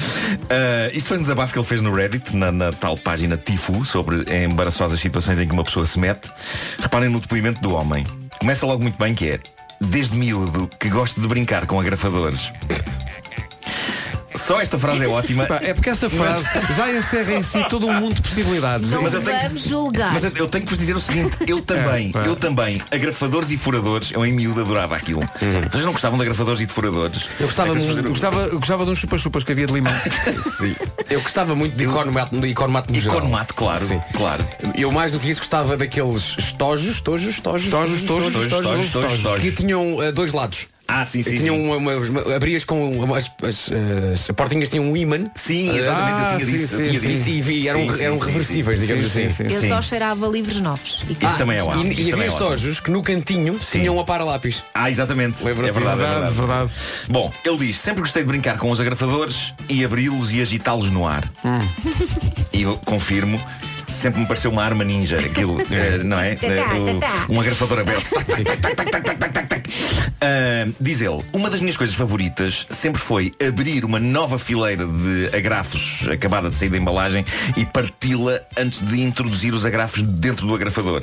Ah, isto foi um desabafo que ele fez no Reddit, na, na tal página Tifu, sobre embaraçosas situações em que uma pessoa se mete. Reparem no depoimento do homem. Começa logo muito bem que é, desde miúdo, que gosto de brincar com agrafadores. Só esta frase é ótima. Pá, é porque essa frase já encerra em si todo um mundo de possibilidades. Não Mas eu tenho- vamos julgar. Mas eu eu tenho que vos dizer o seguinte, eu também, pá. eu também, agrafadores e furadores, eu em miúdo adorava aquilo. Vocês não gostavam de agrafadores e de furadores? Eu gostava É pessoas- Eu gostava, eu gostava de uns chupa-chupas que havia de limão. Sim. Eu gostava muito de economato, de economato no geral. Economato, claro, Sim. claro. Eu mais do que isso gostava daqueles estojos, estojos, estojos, Tojos, tojos, tojos, tojos, tojos, tojos. que tinham eh, dois lados. Ah, sim, sim, tinham sim. uma, uma- abrias com umas, as, as portinhas tinham um imã. Sim, exatamente, Ah, eu tinha sim, disso. eu sim, tinha sim. disso. E, e eram, Sim, sim, eram reversíveis, sim, digamos sim, assim. sim, Eu sim. só cheirava livros novos. E Isso também é E, ótimo. e isso havia também é estojos que no cantinho Sim. tinham um para-lápis. Ah, exatamente. É verdade, é Verdade, verdade. verdade. Bom, ele diz, sempre gostei de brincar com os agrafadores e abri-los e agitá-los no ar. E eu confirmo, sempre me pareceu uma arma ninja, aquilo, eh, não é? Tá, tá, tá, eh, um agrafador aberto. Uh, diz ele, uma das minhas coisas favoritas sempre foi abrir uma nova fileira de agrafos acabada de sair da embalagem e parti-la antes de introduzir os agrafos dentro do agrafador.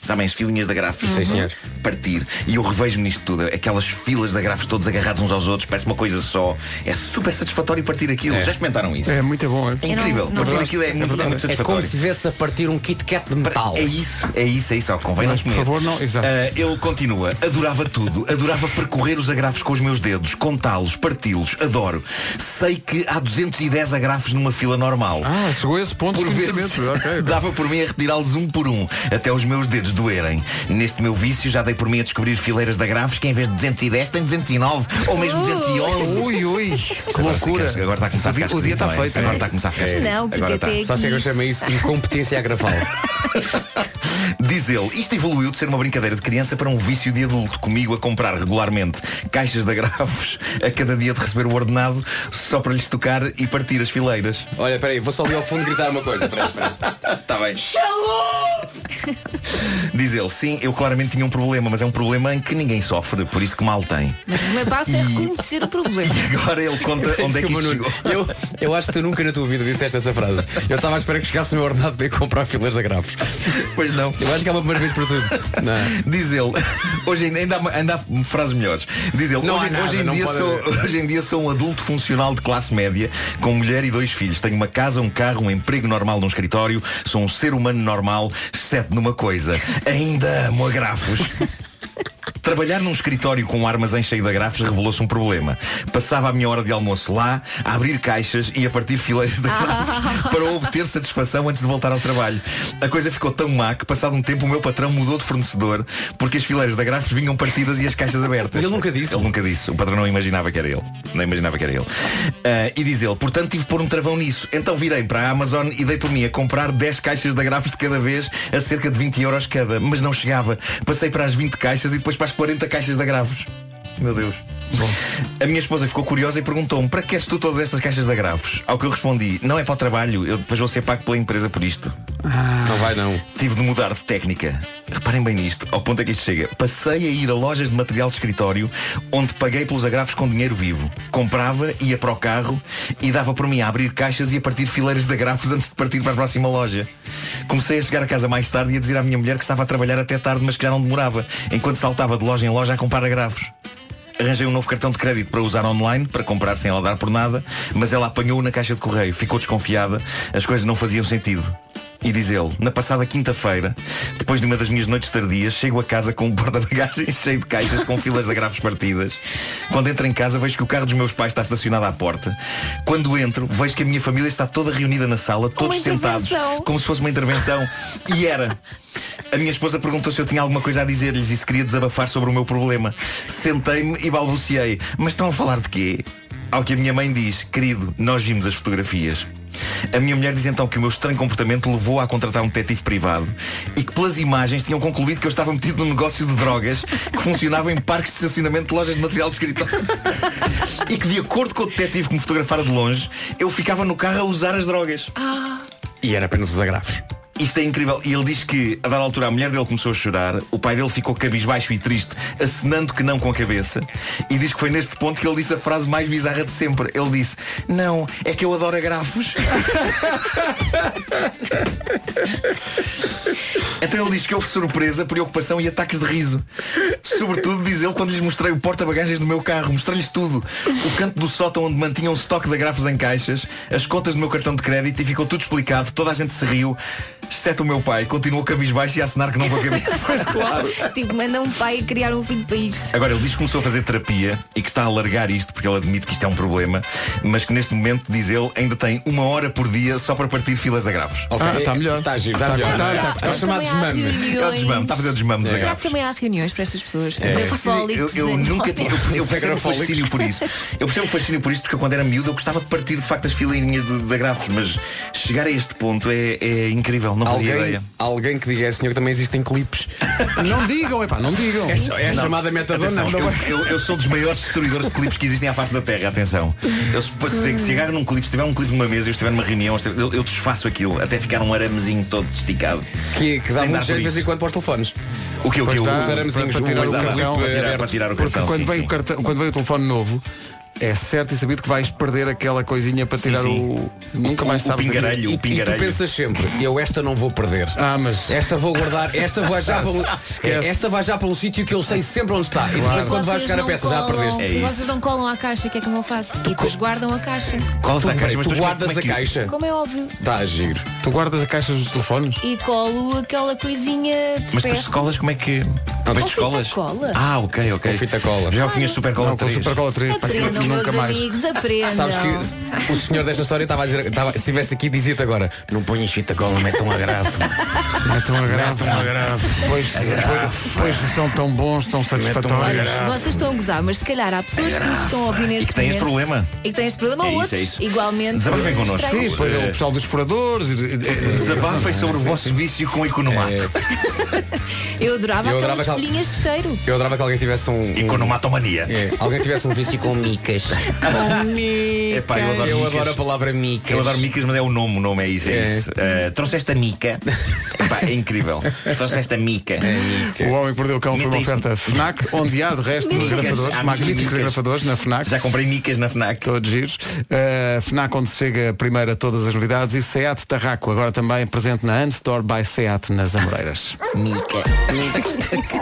Sabem, as filinhas de agrafos? Sim, senhor. Partir. E eu revejo-me nisto tudo. Aquelas filas de agrafos todos agarrados uns aos outros, parece uma coisa só. É super satisfatório partir aquilo. É. Já experimentaram isso? É muito bom, é? É incrível. Não- não partir aquilo é, muito, é muito É como satisfatório. se tivesse a partir um Kit Kat de metal. É isso, é isso, é isso. Ó, convém Mas, não por favor, não- exato. Ah, ele continua. Adorava tudo. Adorava percorrer os agrafos com os meus dedos, contá-los, parti-los. Adoro. Sei que há 210 agrafos numa fila normal. Ah, chegou a esse ponto Por de vezes conhecimento. Ok, ok. dava por mim a retirá-los um por um, até os meus dedos doerem. Neste meu vício já dei por mim a descobrir fileiras de agrafos que em vez de 210 tem 209 ou mesmo 211. Ui, ui, que Agora loucura. Agora está a começar a ficar O dia está não é? feito. Agora é? está a começar a ficar É. Não, porque Agora até que é que eu chamo isso? Incompetência agrafal. Diz ele, isto evoluiu de ser uma brincadeira de criança para um vício de adulto, comigo a comprar regularmente caixas de agrafos a cada dia de receber o ordenado só para lhes tocar e partir as fileiras. Olha, peraí, vou só ali ao fundo gritar uma coisa. Está bem. Diz ele, sim, eu claramente tinha um problema, mas é um problema em que ninguém sofre, por isso que mal tem. Mas o primeiro passo é reconhecer o problema. E agora ele conta onde é que isto chegou. eu, eu acho que tu nunca na tua vida disseste essa frase. Eu estava à espera que chegasse o meu ordenado para ir comprar fileiras de agrafos. Pois não. Eu acho que é uma primeira vez para tudo. Não. Diz ele, hoje ainda, ainda, há, ainda há frases melhores. Diz ele, Não hoje, nada, hoje em dia pode sou, hoje em dia sou um adulto funcional de classe média, com mulher e dois filhos. Tenho uma casa, um carro, um emprego normal num escritório. Sou um ser humano normal, exceto numa coisa. Ainda amo agrafos. Trabalhar num escritório com um armazém cheio de agrafos revelou-se um problema. Passava a minha hora de almoço lá, a abrir caixas e a partir fileiras de agrafos para obter satisfação antes de voltar ao trabalho. A coisa ficou tão má que, passado um tempo, o meu patrão mudou de fornecedor porque as fileiras de agrafos vinham partidas e as caixas abertas. Ele nunca disse? Ele nunca disse. O patrão não imaginava que era ele. Não imaginava que era ele. Ah, e diz ele, portanto tive de pôr um travão nisso. Então virei para a Amazon e dei por mim a comprar 10 caixas de agrafos de cada vez a cerca de 20 euros cada. Mas não chegava. Passei para as 20 caixas e depois para as 40 caixas de agrafos. Meu Deus. A minha esposa ficou curiosa e perguntou-me para que queres tu todas estas caixas de agrafos? Ao que eu respondi, não é para o trabalho, eu depois vou ser pago pela empresa por isto. Não vai não. Tive de mudar de técnica. Reparem bem nisto, ao ponto é que isto chega. Passei a ir a lojas de material de escritório onde paguei pelos agrafos com dinheiro vivo. Comprava, ia para o carro e dava por mim a abrir caixas e a partir fileiras de agrafos antes de partir para a próxima loja. Comecei a chegar a casa mais tarde e a dizer à minha mulher que estava a trabalhar até tarde, mas que já não demorava, enquanto saltava de loja em loja a comprar agrafos. Arranjei um novo cartão de crédito para usar online, para comprar sem ela dar por nada, mas ela apanhou-o na caixa de correio, ficou desconfiada, as coisas não faziam sentido. E diz ele, na passada quinta-feira, depois de uma das minhas noites tardias, chego a casa com um porta-bagagens cheio de caixas com filas de agrafos partidas. Quando entro em casa, vejo que o carro dos meus pais está estacionado à porta. Quando entro, vejo que a minha família está toda reunida na sala, todos sentados, como se fosse uma intervenção. E era. A minha esposa perguntou se eu tinha alguma coisa a dizer-lhes e se queria desabafar sobre o meu problema. Sentei-me e balbuciei. Mas estão a falar de quê? Ao que a minha mãe diz, querido, nós vimos as fotografias. A minha mulher diz então que o meu estranho comportamento levou a contratar um detetive privado e que pelas imagens tinham concluído que eu estava metido num negócio de drogas que funcionava em parques de estacionamento de lojas de material de escritório. e que de acordo com o detetive que me fotografara de longe, eu ficava no carro a usar as drogas. E era apenas os agrafos. Isto é incrível. E ele diz que, a dada altura, a mulher dele começou a chorar, o pai dele ficou cabisbaixo e triste, acenando que não com a cabeça, e diz que foi neste ponto que ele disse a frase mais bizarra de sempre. Ele disse, não, é que eu adoro agrafos. Então ele diz que houve surpresa, preocupação e ataques de riso. Sobretudo, diz ele, quando lhes mostrei o porta-bagagens do meu carro. Mostrei-lhes tudo. O canto do sótão onde mantinham um estoque de agrafos em caixas, as contas do meu cartão de crédito e ficou tudo explicado. Toda a gente se riu, exceto o meu pai. Continuou cabisbaixo e a acenar que não com a cabeça. Pois claro. tipo, manda um pai criar um filho para isto. Agora, ele diz que começou a fazer terapia e que está a alargar isto porque ele admite que isto é um problema, mas que neste momento, diz ele, ainda tem uma hora por dia só para partir filas de agrafos. Ah, está melhor. Está giro, Está está melhor. tá- Está tá- é o chamado desmame. É o desmame, está a fazer desmame dos Será que também há reuniões para estas pessoas? É. Eu, eu nunca tive. Eu, eu percebo o fascínio por isso. Eu percebo o fascínio por isso porque eu, quando era miúdo eu gostava de partir de facto as fileirinhas de, de agrafos, mas chegar a este ponto é, é incrível, não fazia Alguém, ideia. alguém que diga é senhor que também existem clipes. Não digam, epá, não digam. É, é a Não, chamada metadona. atenção, eu, eu- eu sou dos maiores destruidores de clipes que existem à face da Terra, atenção. Eu se, se, se agarro num clipe, se tiver um clipe numa mesa eu estiver numa reunião, eu, eu desfaço aquilo até ficar um aramezinho todo esticado. Que, que dá Sem dar muito jeito de vez em quando para os telefones. O que o que o- os aramezinhos, para tirar o cartão. Porque cartão. quando, sim, vem sim. O cartão, quando vem o telefone novo, é certo e sabido que vais perder aquela coisinha para tirar sim. o. Nunca mais O sabes. daquilo. pingarelho, E, o e tu pingarelho. pensas sempre, eu esta não vou perder. Ah, mas. Esta vou guardar, esta vai já para um, esta vai já para um sítio que eu sei sempre onde está. E depois quando vai Vocês chegar a peça já a colam- perdeste. É isso. Vocês não colam à caixa, o que é que eu faço? E depois guardam a caixa. Colas Tu, caixa, mas tu depois guardas como é a que- caixa. Como é óbvio. Está a giro. Tu guardas a caixa dos telefones? E colo aquela coisinha de Mas depois colas, como é que. Depois de fita escolas? cola. Ah, ok, ok. Com fita cola. Já conheço super cola Não, com 3. Super Cola 3. pá, Aprendam, meus nunca mais. amigos, aprendam. Sabes que o senhor desta história estava a dizer, estava, se estivesse aqui dizia-te agora, não ponhas fita cola, mete um agrafo. Metam a grave, Metam a grave. Pois, pois, pois são tão bons, tão satisfatórios. Vocês estão a gozar, mas se calhar há pessoas que nos estão a ouvir neste E que têm este momento problema. E que têm este problema É outros, é isso. igualmente. Desabafem connosco. Sim, depois é o pessoal dos furadores. Desabafem sobre o vosso vício com economato. Eu adorava Eu adorava folhinhas de cheiro. Eu adorava que alguém tivesse um. um Economatomania. é, alguém tivesse um vício com micas. Epá, eu adoro Eu micas. adoro a palavra micas. Eu adoro micas, mas é o nome, o nome é isso, é, É. isso. Uh, trouxe esta mica. Epá, é incrível. Trouxe esta mica. O Homem que Perdeu o Cão foi uma Meta isso. oferta FNAC, onde há de resto Micas. grafadores, Há magníficos micas. grafadores na FNAC. Já comprei micas na FNAC. Todos giros. Uh, FNAC onde se chega primeiro a todas as novidades e SEAT Tarraco, agora também presente na Unstore by SEAT nas Amoreiras. Mica.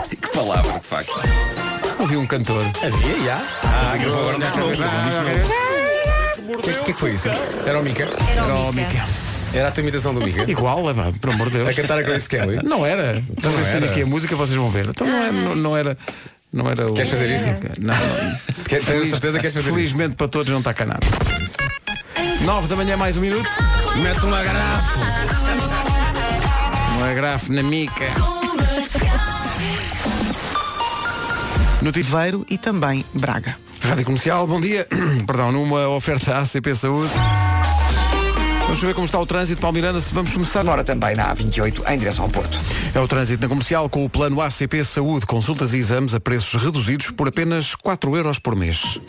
que palavra, de facto. Ouvi um cantor. Havia, já. Ah, que agora não estou. O que, que é que foi isso? Era o Mica? Era Era o Mica. Mica. Era a tua imitação do Mica? Igual, é, pá, pelo amor de Deus. A cantar a Grace Kelly? Não era. Então não tenho era. aqui a música, vocês vão ver. Então não, é- não, não era. Não era o... Queres fazer isso? Não, não. A certeza que queres fazer isso? Felizmente para todos não está cá nada. 9 da manhã mais um minuto. Mete um agrafo. Um agrafo na mica. No Tiveiro e também Braga. Rádio Comercial, bom dia. Perdão, numa oferta ACP Saúde. Vamos ver como está o trânsito, Paulo Miranda, se vamos começar. Agora também na A28 em direção ao Porto. É o trânsito na comercial com o plano ACP Saúde, consultas e exames a preços reduzidos por apenas 4 euros por mês.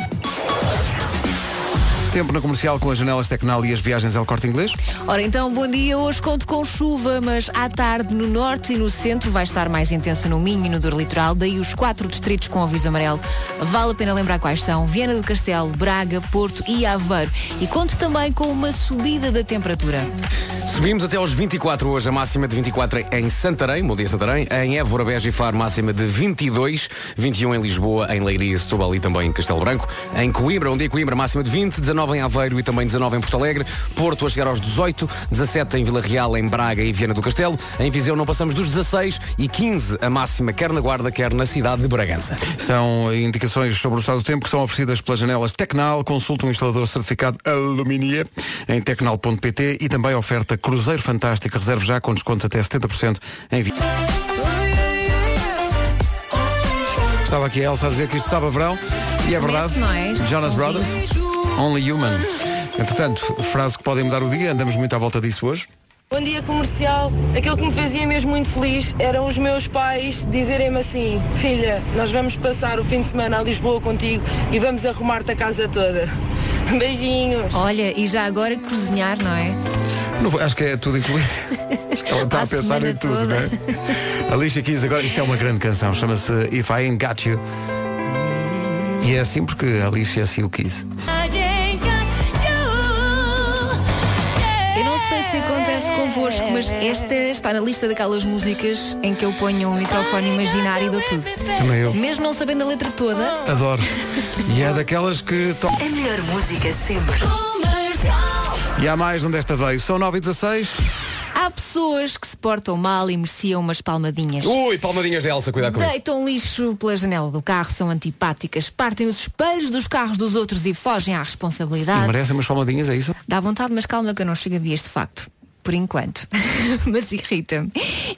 Tempo na comercial com as janelas Tecnal e as viagens ao corte inglês. Ora então, bom dia. Hoje conto com chuva, mas à tarde no norte e no centro vai estar mais intensa no Minho e no Dor Litoral. Daí os quatro distritos com aviso amarelo. Vale a pena lembrar quais são: Viana do Castelo, Braga, Porto e Aveiro. E conto também com uma subida da temperatura. Subimos até aos 24 hoje, a máxima de 24 em Santarém, bom dia Santarém, em Évora, Beja e Faro, máxima de 22, 21 em Lisboa, em Leiria, Setúbal e também em Castelo Branco, em Coimbra, onde é Coimbra, máxima de 20, 19 em Aveiro e também 19 em Porto Alegre, Porto a chegar aos 18, 17 em Vila Real, em Braga e Viana do Castelo, em Viseu não passamos dos 16 e 15 a máxima quer na Guarda, quer na cidade de Bragança. São indicações sobre o estado do tempo que são oferecidas pelas janelas Tecnal. Consulta um instalador certificado Aluminier em tecnal.pt e também oferta Cruzeiro Fantástico. Reserve já com descontos até 70% em vi. Estava aqui a Elsa a dizer que isto sabe a verão e é verdade. é? Jonas Brothers, Only Human. Entretanto, frase que podem mudar o dia, andamos muito à volta disso hoje. Bom dia comercial. Aquilo que me fazia mesmo muito feliz eram os meus pais dizerem-me assim: Filha, nós vamos passar o fim de semana a Lisboa contigo e vamos arrumar-te a casa toda. Beijinhos. Olha, e já agora cozinhar, não é? Não acho que é tudo incluído. Acho que ela está À a pensar em tudo, toda. não é? Alicia Keys, agora isto é uma grande canção, chama-se If I Ain't Got You. E é assim porque a Alicia assim o quis. Convosco, mas esta está na lista daquelas músicas em que eu ponho um microfone imaginário e dou tudo. Também eu. Mesmo não sabendo a letra toda, Adoro. E é daquelas que to... A melhor música sempre. E há mais onde esta veio. São 9 e 16. há pessoas que se portam mal e mereciam umas palmadinhas. Ui, palmadinhas de Elsa, cuidado com isso. Deitam lixo pela janela do carro, são antipáticas, partem os espelhos dos carros dos outros e fogem à E responsabilidade. merecem umas palmadinhas, é isso? Dá vontade, mas calma que eu não chego a vias de facto. Por enquanto. mas irrita-me.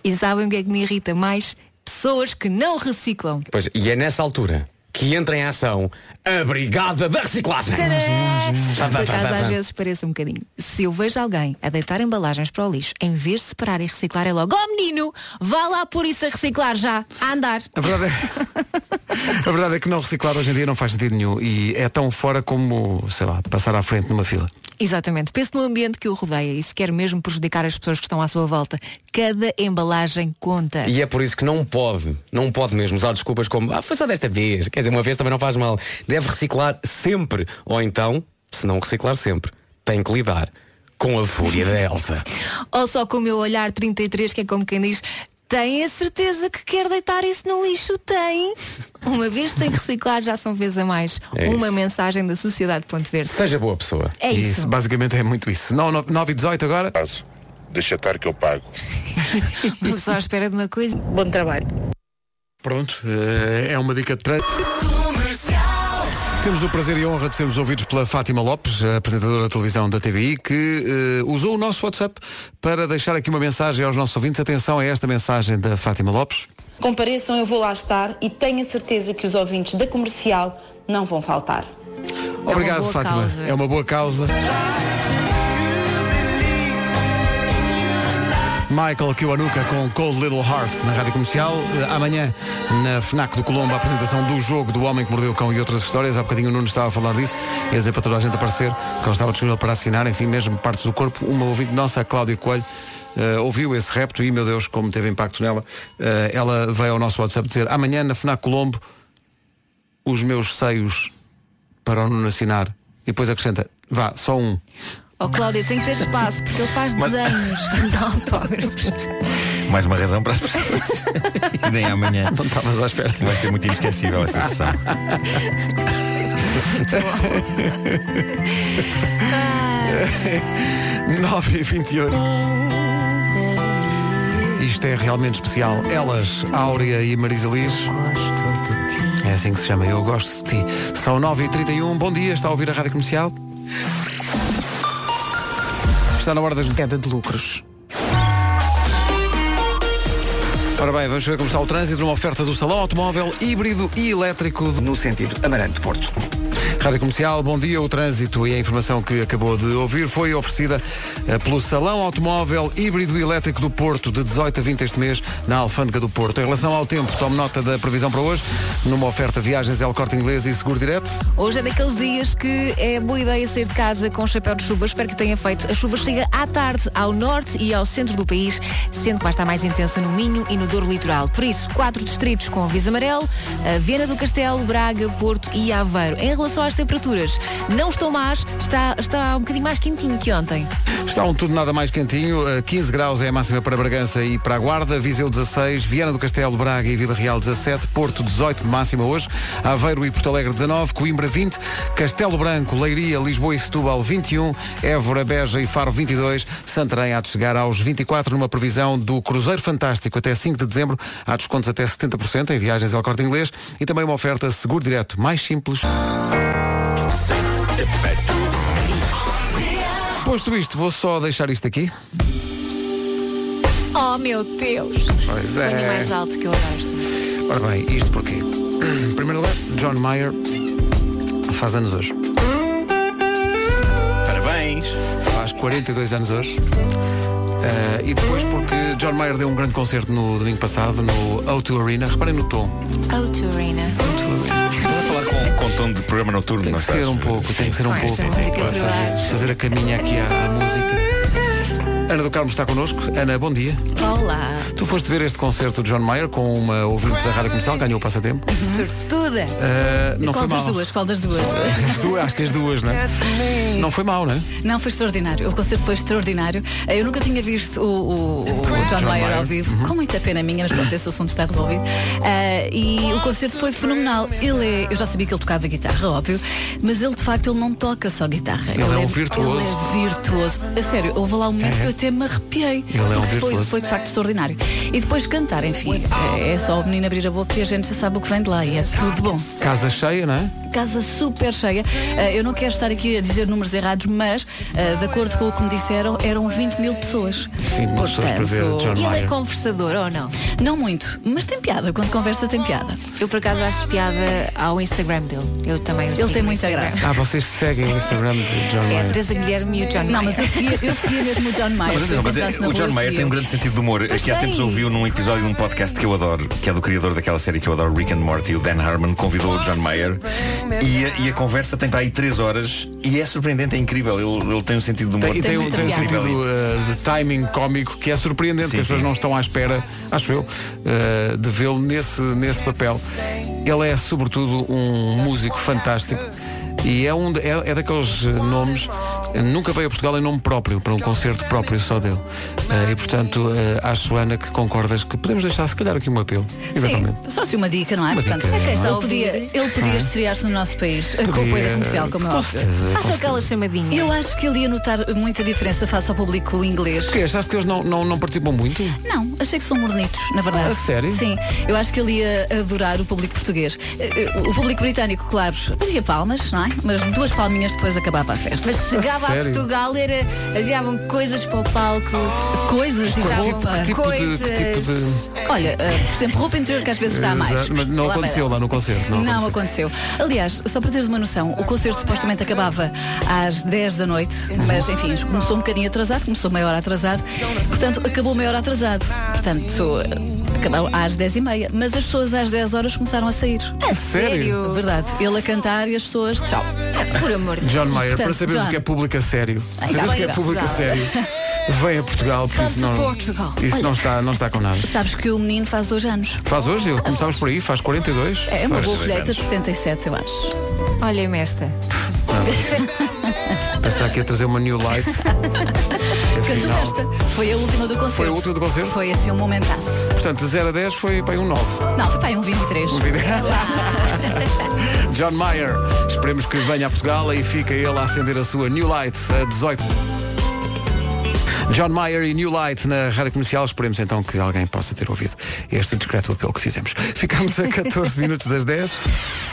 E sabem o que é que me irrita mais? Pessoas que não reciclam. Pois, e é nessa altura que entra em ação a Brigada da Reciclagem. Tadã! Por acaso às vezes parece um bocadinho. Se eu vejo alguém a deitar embalagens para o lixo, em vez de separar e reciclar, é logo, oh menino, vá lá por isso a reciclar já, a andar. A verdade é, a verdade é que não reciclar hoje em dia não faz sentido nenhum. E é tão fora como, sei lá, passar à frente numa fila. Exatamente. Pense no ambiente que o rodeia e se quer mesmo prejudicar as pessoas que estão à sua volta. Cada embalagem conta. E é por isso que não pode, não pode mesmo usar desculpas como ah, foi só desta vez, quer dizer, uma vez também não faz mal. Deve reciclar sempre. Ou então, se não reciclar sempre, tem que lidar com a fúria da Elsa. Ou só com o meu olhar 33, que é como quem diz, tem a certeza que quer deitar isso no lixo? Tem. Uma vez tem que reciclar, já são vezes a mais. É Uma isso. mensagem da Sociedade Ponte Verde. Seja boa pessoa. É isso. basicamente é muito isso. 9 e 18 agora. Deixa estar que eu pago. Uma pessoa à espera de uma coisa. Bom trabalho. Pronto, eh, é uma dica de treino. Temos o prazer e a honra de sermos ouvidos pela Fátima Lopes, apresentadora da televisão da TVI, que eh, usou o nosso WhatsApp para deixar aqui uma mensagem aos nossos ouvintes. Atenção a esta mensagem da Fátima Lopes. Compareçam, eu vou lá estar e tenho a certeza que os ouvintes da comercial não vão faltar. Obrigado, boa Fátima. causa. É uma boa causa. Michael Kiwanuka com Cold Little Heart na Rádio Comercial. Eh, amanhã, na FNAC do Colombo, a apresentação do jogo do Homem que Mordeu o Cão e outras histórias. Há bocadinho o Nuno estava a falar disso. Ia dizer para toda a gente aparecer, que ela estava disponível para assinar, enfim, mesmo partes do corpo. Uma ouvinte nossa, a Cláudia Coelho, eh, ouviu esse repto e, meu Deus, como teve impacto nela. Eh, ela veio ao nosso WhatsApp dizer, amanhã na FNAC Colombo, os meus seios para o Nuno assinar. E depois acrescenta, vá, só um. Oh Cláudia, tem que ter espaço, porque ele faz Mas- desenhos, não autógrafos. Mais uma razão para as pessoas irem amanhã. Não estavas à espera. Vai ser muito inesquecível esta sessão. Ah. 9 e 28 Isto é realmente especial. Elas, Áurea e Marisa Liz. É assim que se chama, eu gosto de ti. São 9 e 31 bom dia, está a ouvir a rádio comercial? Está na hora das queda de lucros. Ora bem, vamos ver como está o trânsito numa oferta do Salão Automóvel híbrido e elétrico no sentido Amarante-Porto. Rádio Comercial, bom dia. O trânsito e a informação que acabou de ouvir foi oferecida eh, pelo Salão Automóvel Híbrido e Elétrico do Porto, de 18 a 20 este mês, na Alfândega do Porto. Em relação ao tempo, tome nota da previsão para hoje, numa oferta viagens El Corte Inglês e Seguro Direto. Hoje é daqueles dias que é boa ideia sair de casa com chapéu de chuva. Espero que tenha feito. A chuva chega à tarde ao norte e ao centro do país, sendo que vai estar mais intensa no Minho e no Litoral. Por isso, quatro distritos com aviso amarelo, Viana do Castelo, Braga, Porto e Aveiro. Em relação às temperaturas, não estão más, está, está um bocadinho mais quentinho que ontem. Está um tudo nada mais quentinho. Eh, 15 graus é a máxima para Bragança e para a Guarda. Viseu 16, Viana do Castelo, Braga e Vila Real 17, Porto 18 de máxima hoje, Aveiro e Porto Alegre 19, Coimbra 20, Castelo Branco, Leiria, Lisboa e Setúbal 21, Évora, Beja e Faro 22, Santarém há de chegar aos 24 numa previsão do Cruzeiro Fantástico até 5 de dezembro. Há descontos até 70% em viagens ao corte inglês e também uma oferta seguro direto mais simples. Posto isto, vou só deixar isto aqui. Oh meu Deus! Pois é. mais alto que eu gosto. Ora bem, isto porquê? Em primeiro lugar, John Mayer faz anos hoje. Parabéns! Faz 42 anos hoje. Eh, e depois porque John Mayer deu um grande concerto no domingo passado no O2 Arena. Reparem no tom. Oh, Turina. Estás a falar com, com tom de programa noturno, Tem que ser um pouco, tem que ser um pouco. fazer, fazer a caminha aqui à, à música. Ana do Carmo está connosco. Ana, bom dia. Olá. Tu foste ver este concerto de John Mayer com uma ouvinte da Rádio Comercial, ganhou o passatempo. Sortuda. Eh, não qual foi das mal. duas? Qual das duas? As duas, acho que as duas, não é? Não foi mal, não é? Não, foi extraordinário. O concerto foi extraordinário. Eu nunca tinha visto o, o- o John, John Mayer ao vivo, com muita pena minha, mas pronto, esse assunto está resolvido. Ah, e o concerto foi fenomenal. Ele é, eu já sabia que ele tocava guitarra, óbvio, mas ele de facto ele não toca só guitarra. Ele é um virtuoso. Ele é virtuoso. A sério, houve lá um momento É. que eu até me arrepiei. Ele é um Porque foi, foi de facto extraordinário. E depois cantar, enfim, é, é só o menino abrir a boca e a gente já sabe o que vem de lá e é tudo bom. Casa cheia, não é? Casa super cheia. Ah, eu não quero estar aqui a dizer números errados, mas, ah, de acordo com o que me disseram, eram 20 mil pessoas. 20 mil pessoas para ver John E ele é Mayer. conversador ou não? Não muito, mas tem piada. Quando conversa, tem piada. Eu por acaso acho piada ao Instagram dele. Eu também o Ele tem no muita Instagram. graça. Ah, vocês seguem o Instagram de John É a Mayer. Teresa Guilherme e o John Não, Mayer. mas eu seguia, eu seguia mesmo o John Mayer. Mas, eu atenção, mas é- o John Mayer tem um grande sentido de humor. Pois Aqui há tempos tem. ouviu num episódio de um podcast que eu adoro, que é do criador daquela série que eu adoro, Rick and Morty, o Dan Harmon, convidou o John Mayer e a, e a conversa tem para aí três horas e é surpreendente, é incrível. Ele, ele tem um sentido de humor. Tem, e tem, um, muita tem um sentido uh, de timing cómico que é surpreendente, Sim, que as pessoas não estão à espera, acho eu, uh, de vê-lo nesse, nesse papel. Ele é, sobretudo, um músico fantástico e é, um, é, é daqueles uh, nomes. uh, Nunca veio a Portugal em nome próprio, para um concerto próprio só dele. Uh, e portanto, uh, acho, Ana, que concordas que podemos deixar se calhar aqui um apelo. Eventualmente. Sim, só se uma dica, não é? Uma Portanto, dica, ele não é? podia, ele podia Não é? estrear-se no nosso país com Podia, da comercial, como é com óbvio. com Faça aquela chamadinha. Eu acho que ele ia notar muita diferença face ao público inglês. Porquê? Achaste que eles não, não, não participam muito? Não, achei que são mornitos, na verdade. A sério? Sim, eu acho que ele ia adorar o público português. Eh, eh, O público britânico, claro, fazia palmas, não é? Mas duas palminhas depois acabava a festa. Mas chegava a, sério? Portugal era adiavam coisas para o palco. Coisas de Que roupa. tipo- que tipo de- que tipo de- Coisas. Olha, eh, por exemplo, roupa interior que às vezes dá mais. Mas não Lá aconteceu lá no concerto. Não, Não aconteceu. aconteceu. Aliás, só para teres uma noção, o concerto supostamente acabava às 10 da noite, mas enfim, começou um bocadinho atrasado, começou meia hora atrasado, portanto acabou meia hora atrasado. Portanto, acabou às 10 e meia, mas as pessoas às 10 horas começaram a sair. A sério? Verdade. Ele a cantar e as pessoas, tchau. Por amor de John Mayer, Portanto, para saberes John. o que é público a sério. Ai, Saberes o que é público a Portugal. sério. Vem a Portugal, porque isso não, Portugal. isso Olha. não, está, não está com nada. Sabes que o menino faz dois anos. Faz hoje, começámos por aí, faz 42. É uma Faz- boa colheita de 77, eu acho. Olha-me esta. Pensar que ia trazer uma new light. Cantou esta. Foi a última do concerto. Foi a última do concerto? Foi assim um momentaço. portanto, de 0 a 10 foi para um 9. Não, foi para um 23. Um vídeo. John Mayer, esperemos que venha a Portugal e fica ele a acender a sua new light a 18. John Mayer e New Light na rádio comercial. Esperemos então que alguém possa ter ouvido este discreto apelo que fizemos. Ficamos a 14 minutos das 10.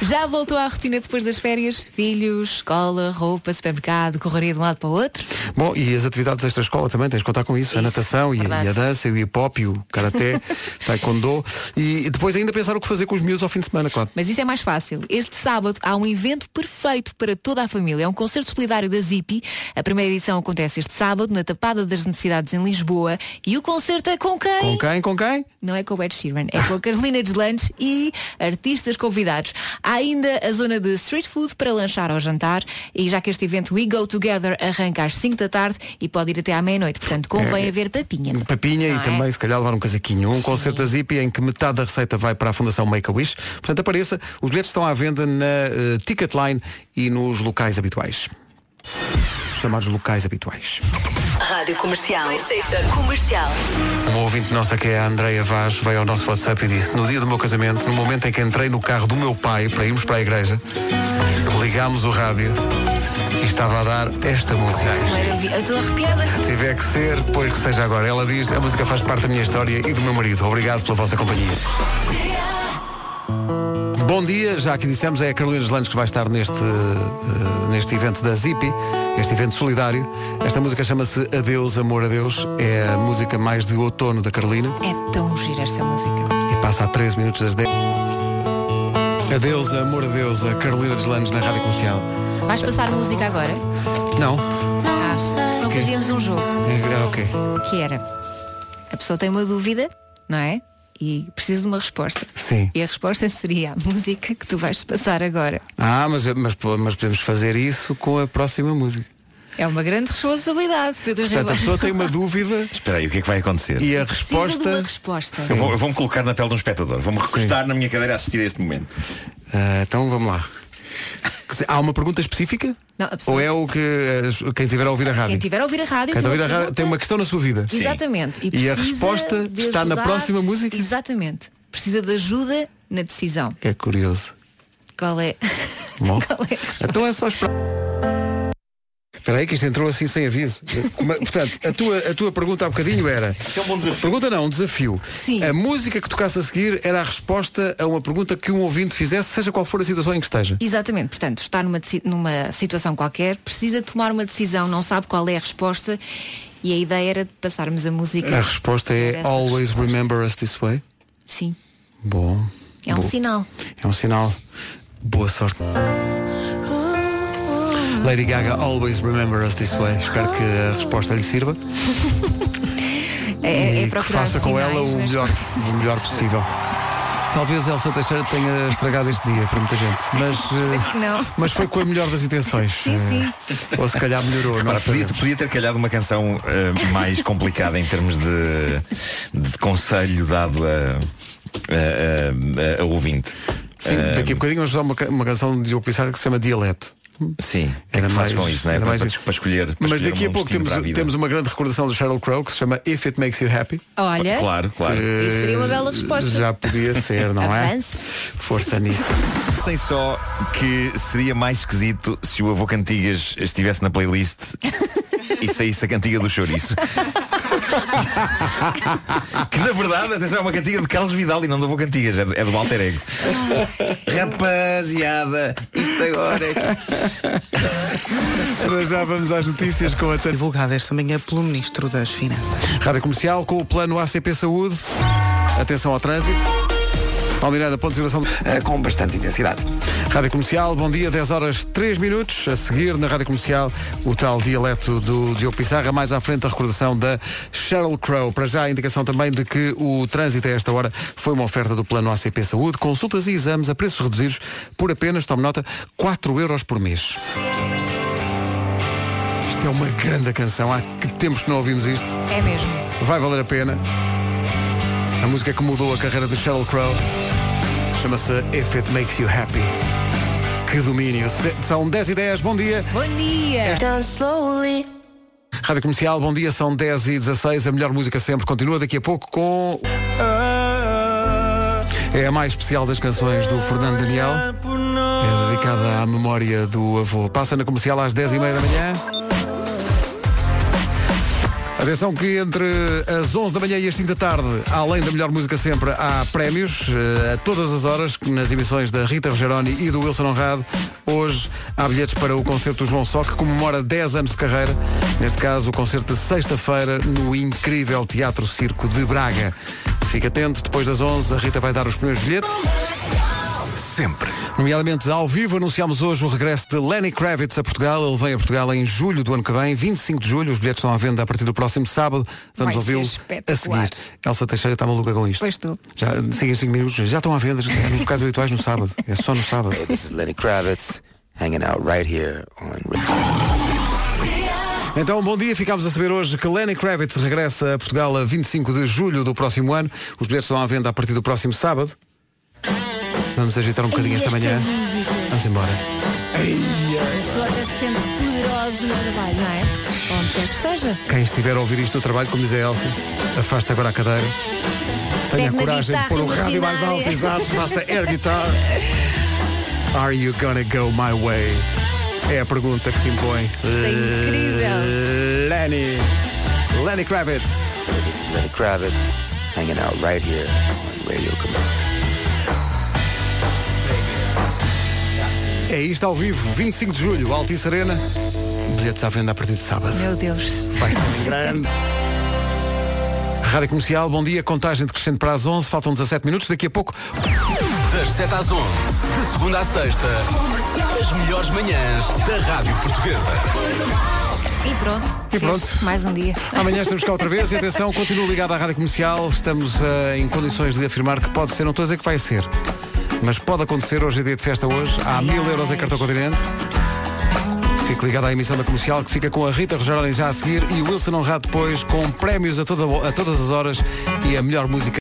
Já voltou à rotina depois das férias? Filhos, escola, roupa, supermercado, correria de um lado para o outro? Bom, e as atividades desta escola também, tens de contar com isso. a natação e, verdade. e a dança, e o hip hop, e o karaté, taekwondo. E depois ainda pensar o que fazer com os miúdos ao fim de semana, claro. Mas isso é mais fácil. Este sábado há um evento perfeito para toda a família. É um concerto solidário da Zipi. A primeira edição acontece este sábado, na Tapada das Necessidades em Lisboa. E o concerto é com quem? Com quem? Com quem? Não é com o Ed Sheeran, é com a Carolina Deslandes e artistas convidados. Há ainda a zona de street food para lanchar ao jantar e já que este evento We Go Together arranca às 5 da tarde e pode ir até à meia-noite, portanto convém É, haver papinha. Papinha e é? também, se calhar, levar um casaquinho. Um concerto da Zipi em que metade da receita vai para a Fundação Make-A-Wish. Portanto, apareça. Os bilhetes estão à venda na eh, Ticketline e nos locais habituais. Chamados locais habituais. Rádio Comercial. Comercial. Uma ouvinte nossa que é a Andreia Vaz veio ao nosso WhatsApp e disse No dia do meu casamento, no momento em que entrei no carro do meu pai para irmos para a igreja Ligámos o rádio E estava a dar esta música Maravilha. Eu estou arrepiada. Se tiver que ser, pois que seja agora Ela diz, a música faz parte da minha história e do meu marido Obrigado pela vossa companhia Bom dia, já aqui dissemos, é a Carolina Deslandes que vai estar neste, eh, neste evento da Zipi, este evento solidário. Esta música chama-se Adeus, Amor a Deus. É a música mais de outono da Carolina É tão gira esta música. e passa a 13 minutos das 10. Adeus, amor a Deus, a Carolina Deslandes na Rádio Comercial. Vais passar música agora? Não, Ah, se não Ok. fazíamos um jogo. era ok. Que era, a pessoa tem uma dúvida, não é? E precisa de uma resposta. Sim. E a resposta seria a música que tu vais passar agora. Ah, mas, mas, mas podemos fazer isso com a próxima música. É uma grande responsabilidade, Pedro Portanto, a Ribeiro. pessoa tem uma dúvida Espera aí, o que é que vai acontecer? e a Precisa de uma resposta. resposta. Eu vou- vou-me colocar na pele de um espectador. Vou-me recostar na minha cadeira a assistir a este momento. Ah, então vamos lá. Há uma pergunta específica? Não, a Ou é o que eh, quem estiver a ouvir a rádio? Quem estiver a ouvir a rádio, Quem tem a ouvir a uma rádio tem uma questão na sua vida. Exatamente. E, a precisa resposta está na próxima música? Exatamente. Precisa de ajuda na decisão. É curioso. Qual é? Bom. Qual é a? Então é só esperar. Espera aí que isto entrou assim sem aviso. Portanto, a tua, a tua pergunta há bocadinho era. é um bom desafio. Pergunta não, um desafio. Sim. A música que tocasse a seguir era a resposta a uma pergunta que um ouvinte fizesse, seja qual for a situação em que esteja. Exatamente, portanto, está numa, numa situação qualquer, precisa tomar uma decisão, não sabe qual é a resposta e a ideia era de passarmos a música. A resposta é Always Remember Us This Way. Sim, Bom. é um Bo- sinal. É um sinal. Boa sorte. Lady Gaga, Always Remember Us This Way. Espero que a resposta lhe sirva. É, é e que procurar faça com ela o nas melhor, o melhor possível. Talvez Elsa Teixeira tenha estragado este dia para muita gente, mas, eh, que não. mas foi com a melhor das intenções. Sim, sim. Eh, Ou se calhar melhorou. Repara, podia, podia ter calhado uma canção eh, mais complicada em termos de, de conselho dado a, a, a- a ouvinte. Sim, Eh, daqui a bocadinho vamos usar uma, uma canção de Diogo Pissarra que se chama Dialeto. Sim, é Era que mais- com isso, não é? Para, mais para, isso. para escolher. Para Mas escolher daqui a pouco temos, temos uma grande recordação do Sheryl Crow que se chama If It Makes You Happy. Olha, Claro, claro. isso seria uma bela resposta. Já podia ser, não é? Força nisso. Sei só que seria mais esquisito se o avô Cantigas estivesse na playlist e saísse a cantiga do chouriço. que na verdade, atenção, é uma cantiga de Carlos Vidal e não do Cantigas, é do, é do Alter Ego. Rapaziada, isto agora é já vamos às notícias com a Tânia. Divulgada esta manhã pelo Ministro das Finanças. Rádio Comercial com o plano ACP Saúde. Atenção ao trânsito. Palmeirada, ponto de situação. Eh, com bastante intensidade. Rádio Comercial, bom dia, 10 horas 3 minutos. A seguir na Rádio Comercial, o tal dialeto do Diogo Pissarra. Mais à frente a recordação da Sheryl Crow. Para já a indicação também de que o trânsito a esta hora foi uma oferta do plano ACP Saúde. Consultas e exames a preços reduzidos por apenas, tome nota, 4 euros por mês. Isto é uma grande canção. Há que tempos que não ouvimos isto. É mesmo. Vai valer a pena. A música que mudou a carreira de Sheryl Crow chama-se If It Makes You Happy. Que domínio. São 10 e 10, bom dia. Bom dia. Rádio Comercial, bom dia, são 10 e 16, a melhor música sempre. Continua daqui a pouco com. É a mais especial das canções do Fernando Daniel. É dedicada à memória do avô. Passa na comercial às 10 e meia da manhã. Atenção que entre as 11 da manhã e as 5 da tarde, além da melhor música sempre, há prémios eh, a todas as horas nas emissões da Rita Rogeroni e do Wilson Honrado. Hoje há bilhetes para o concerto do João Só, que comemora 10 anos de carreira. Neste caso, o concerto de sexta-feira no incrível Teatro Circo de Braga. Fique atento, depois das 11 a Rita vai dar os primeiros bilhetes. Sempre. Nomeadamente, ao vivo, anunciámos hoje o regresso de Lenny Kravitz a Portugal. Ele vem a Portugal em julho do ano que vem, 25 de julho. Os bilhetes estão à venda a partir do próximo sábado. Vamos ouvi-lo a seguir. Elsa Teixeira está maluca com isto. Pois estou. Já, siga 5 minutos. Já estão à venda nos locais habituais no sábado. É só no sábado. Hey, this is Lenny Kravitz hanging out right here on Então, bom dia. Ficámos a saber hoje que Lenny Kravitz regressa a Portugal a 25 de julho do próximo ano. Os bilhetes estão à venda a partir do próximo sábado. Vamos agitar um bocadinho E esta esta manhã. música? Vamos embora. A pessoa até se sente poderosa no trabalho, não é? Onde quer que esteja. Quem estiver a ouvir isto no trabalho, como diz a Elsa, afaste agora a cadeira. Tenha Pegue coragem de pôr o rádio mais alto, exato, faça air guitar. Are you gonna go my way? É a pergunta que se impõe. Isto é incrível. Lenny. Lenny Kravitz. Hey, this is Lenny Kravitz hanging out right here on Radio Command. É isto ao vivo, 25 de julho, Altice Arena. Bilhetes à venda a partir de sábado. Meu Deus. Vai ser em grande. Rádio Comercial, bom dia. Contagem decrescente para as 11. Faltam 17 minutos. Daqui a pouco. Das 7 às 11, de segunda à sexta, as melhores manhãs da Rádio Portuguesa. E pronto. E pronto. Mais um dia. Amanhã estamos cá outra vez e atenção, continua ligado à Rádio Comercial. Estamos eh, em condições de afirmar que pode ser, não estou a dizer que vai ser, mas pode acontecer. Hoje é dia de festa hoje. Há mil euros em cartão continente. Fique ligado à emissão da comercial que fica com a Rita Rogeroni já a seguir e o Wilson Honrado depois com prémios a, toda, a todas as horas e a melhor música.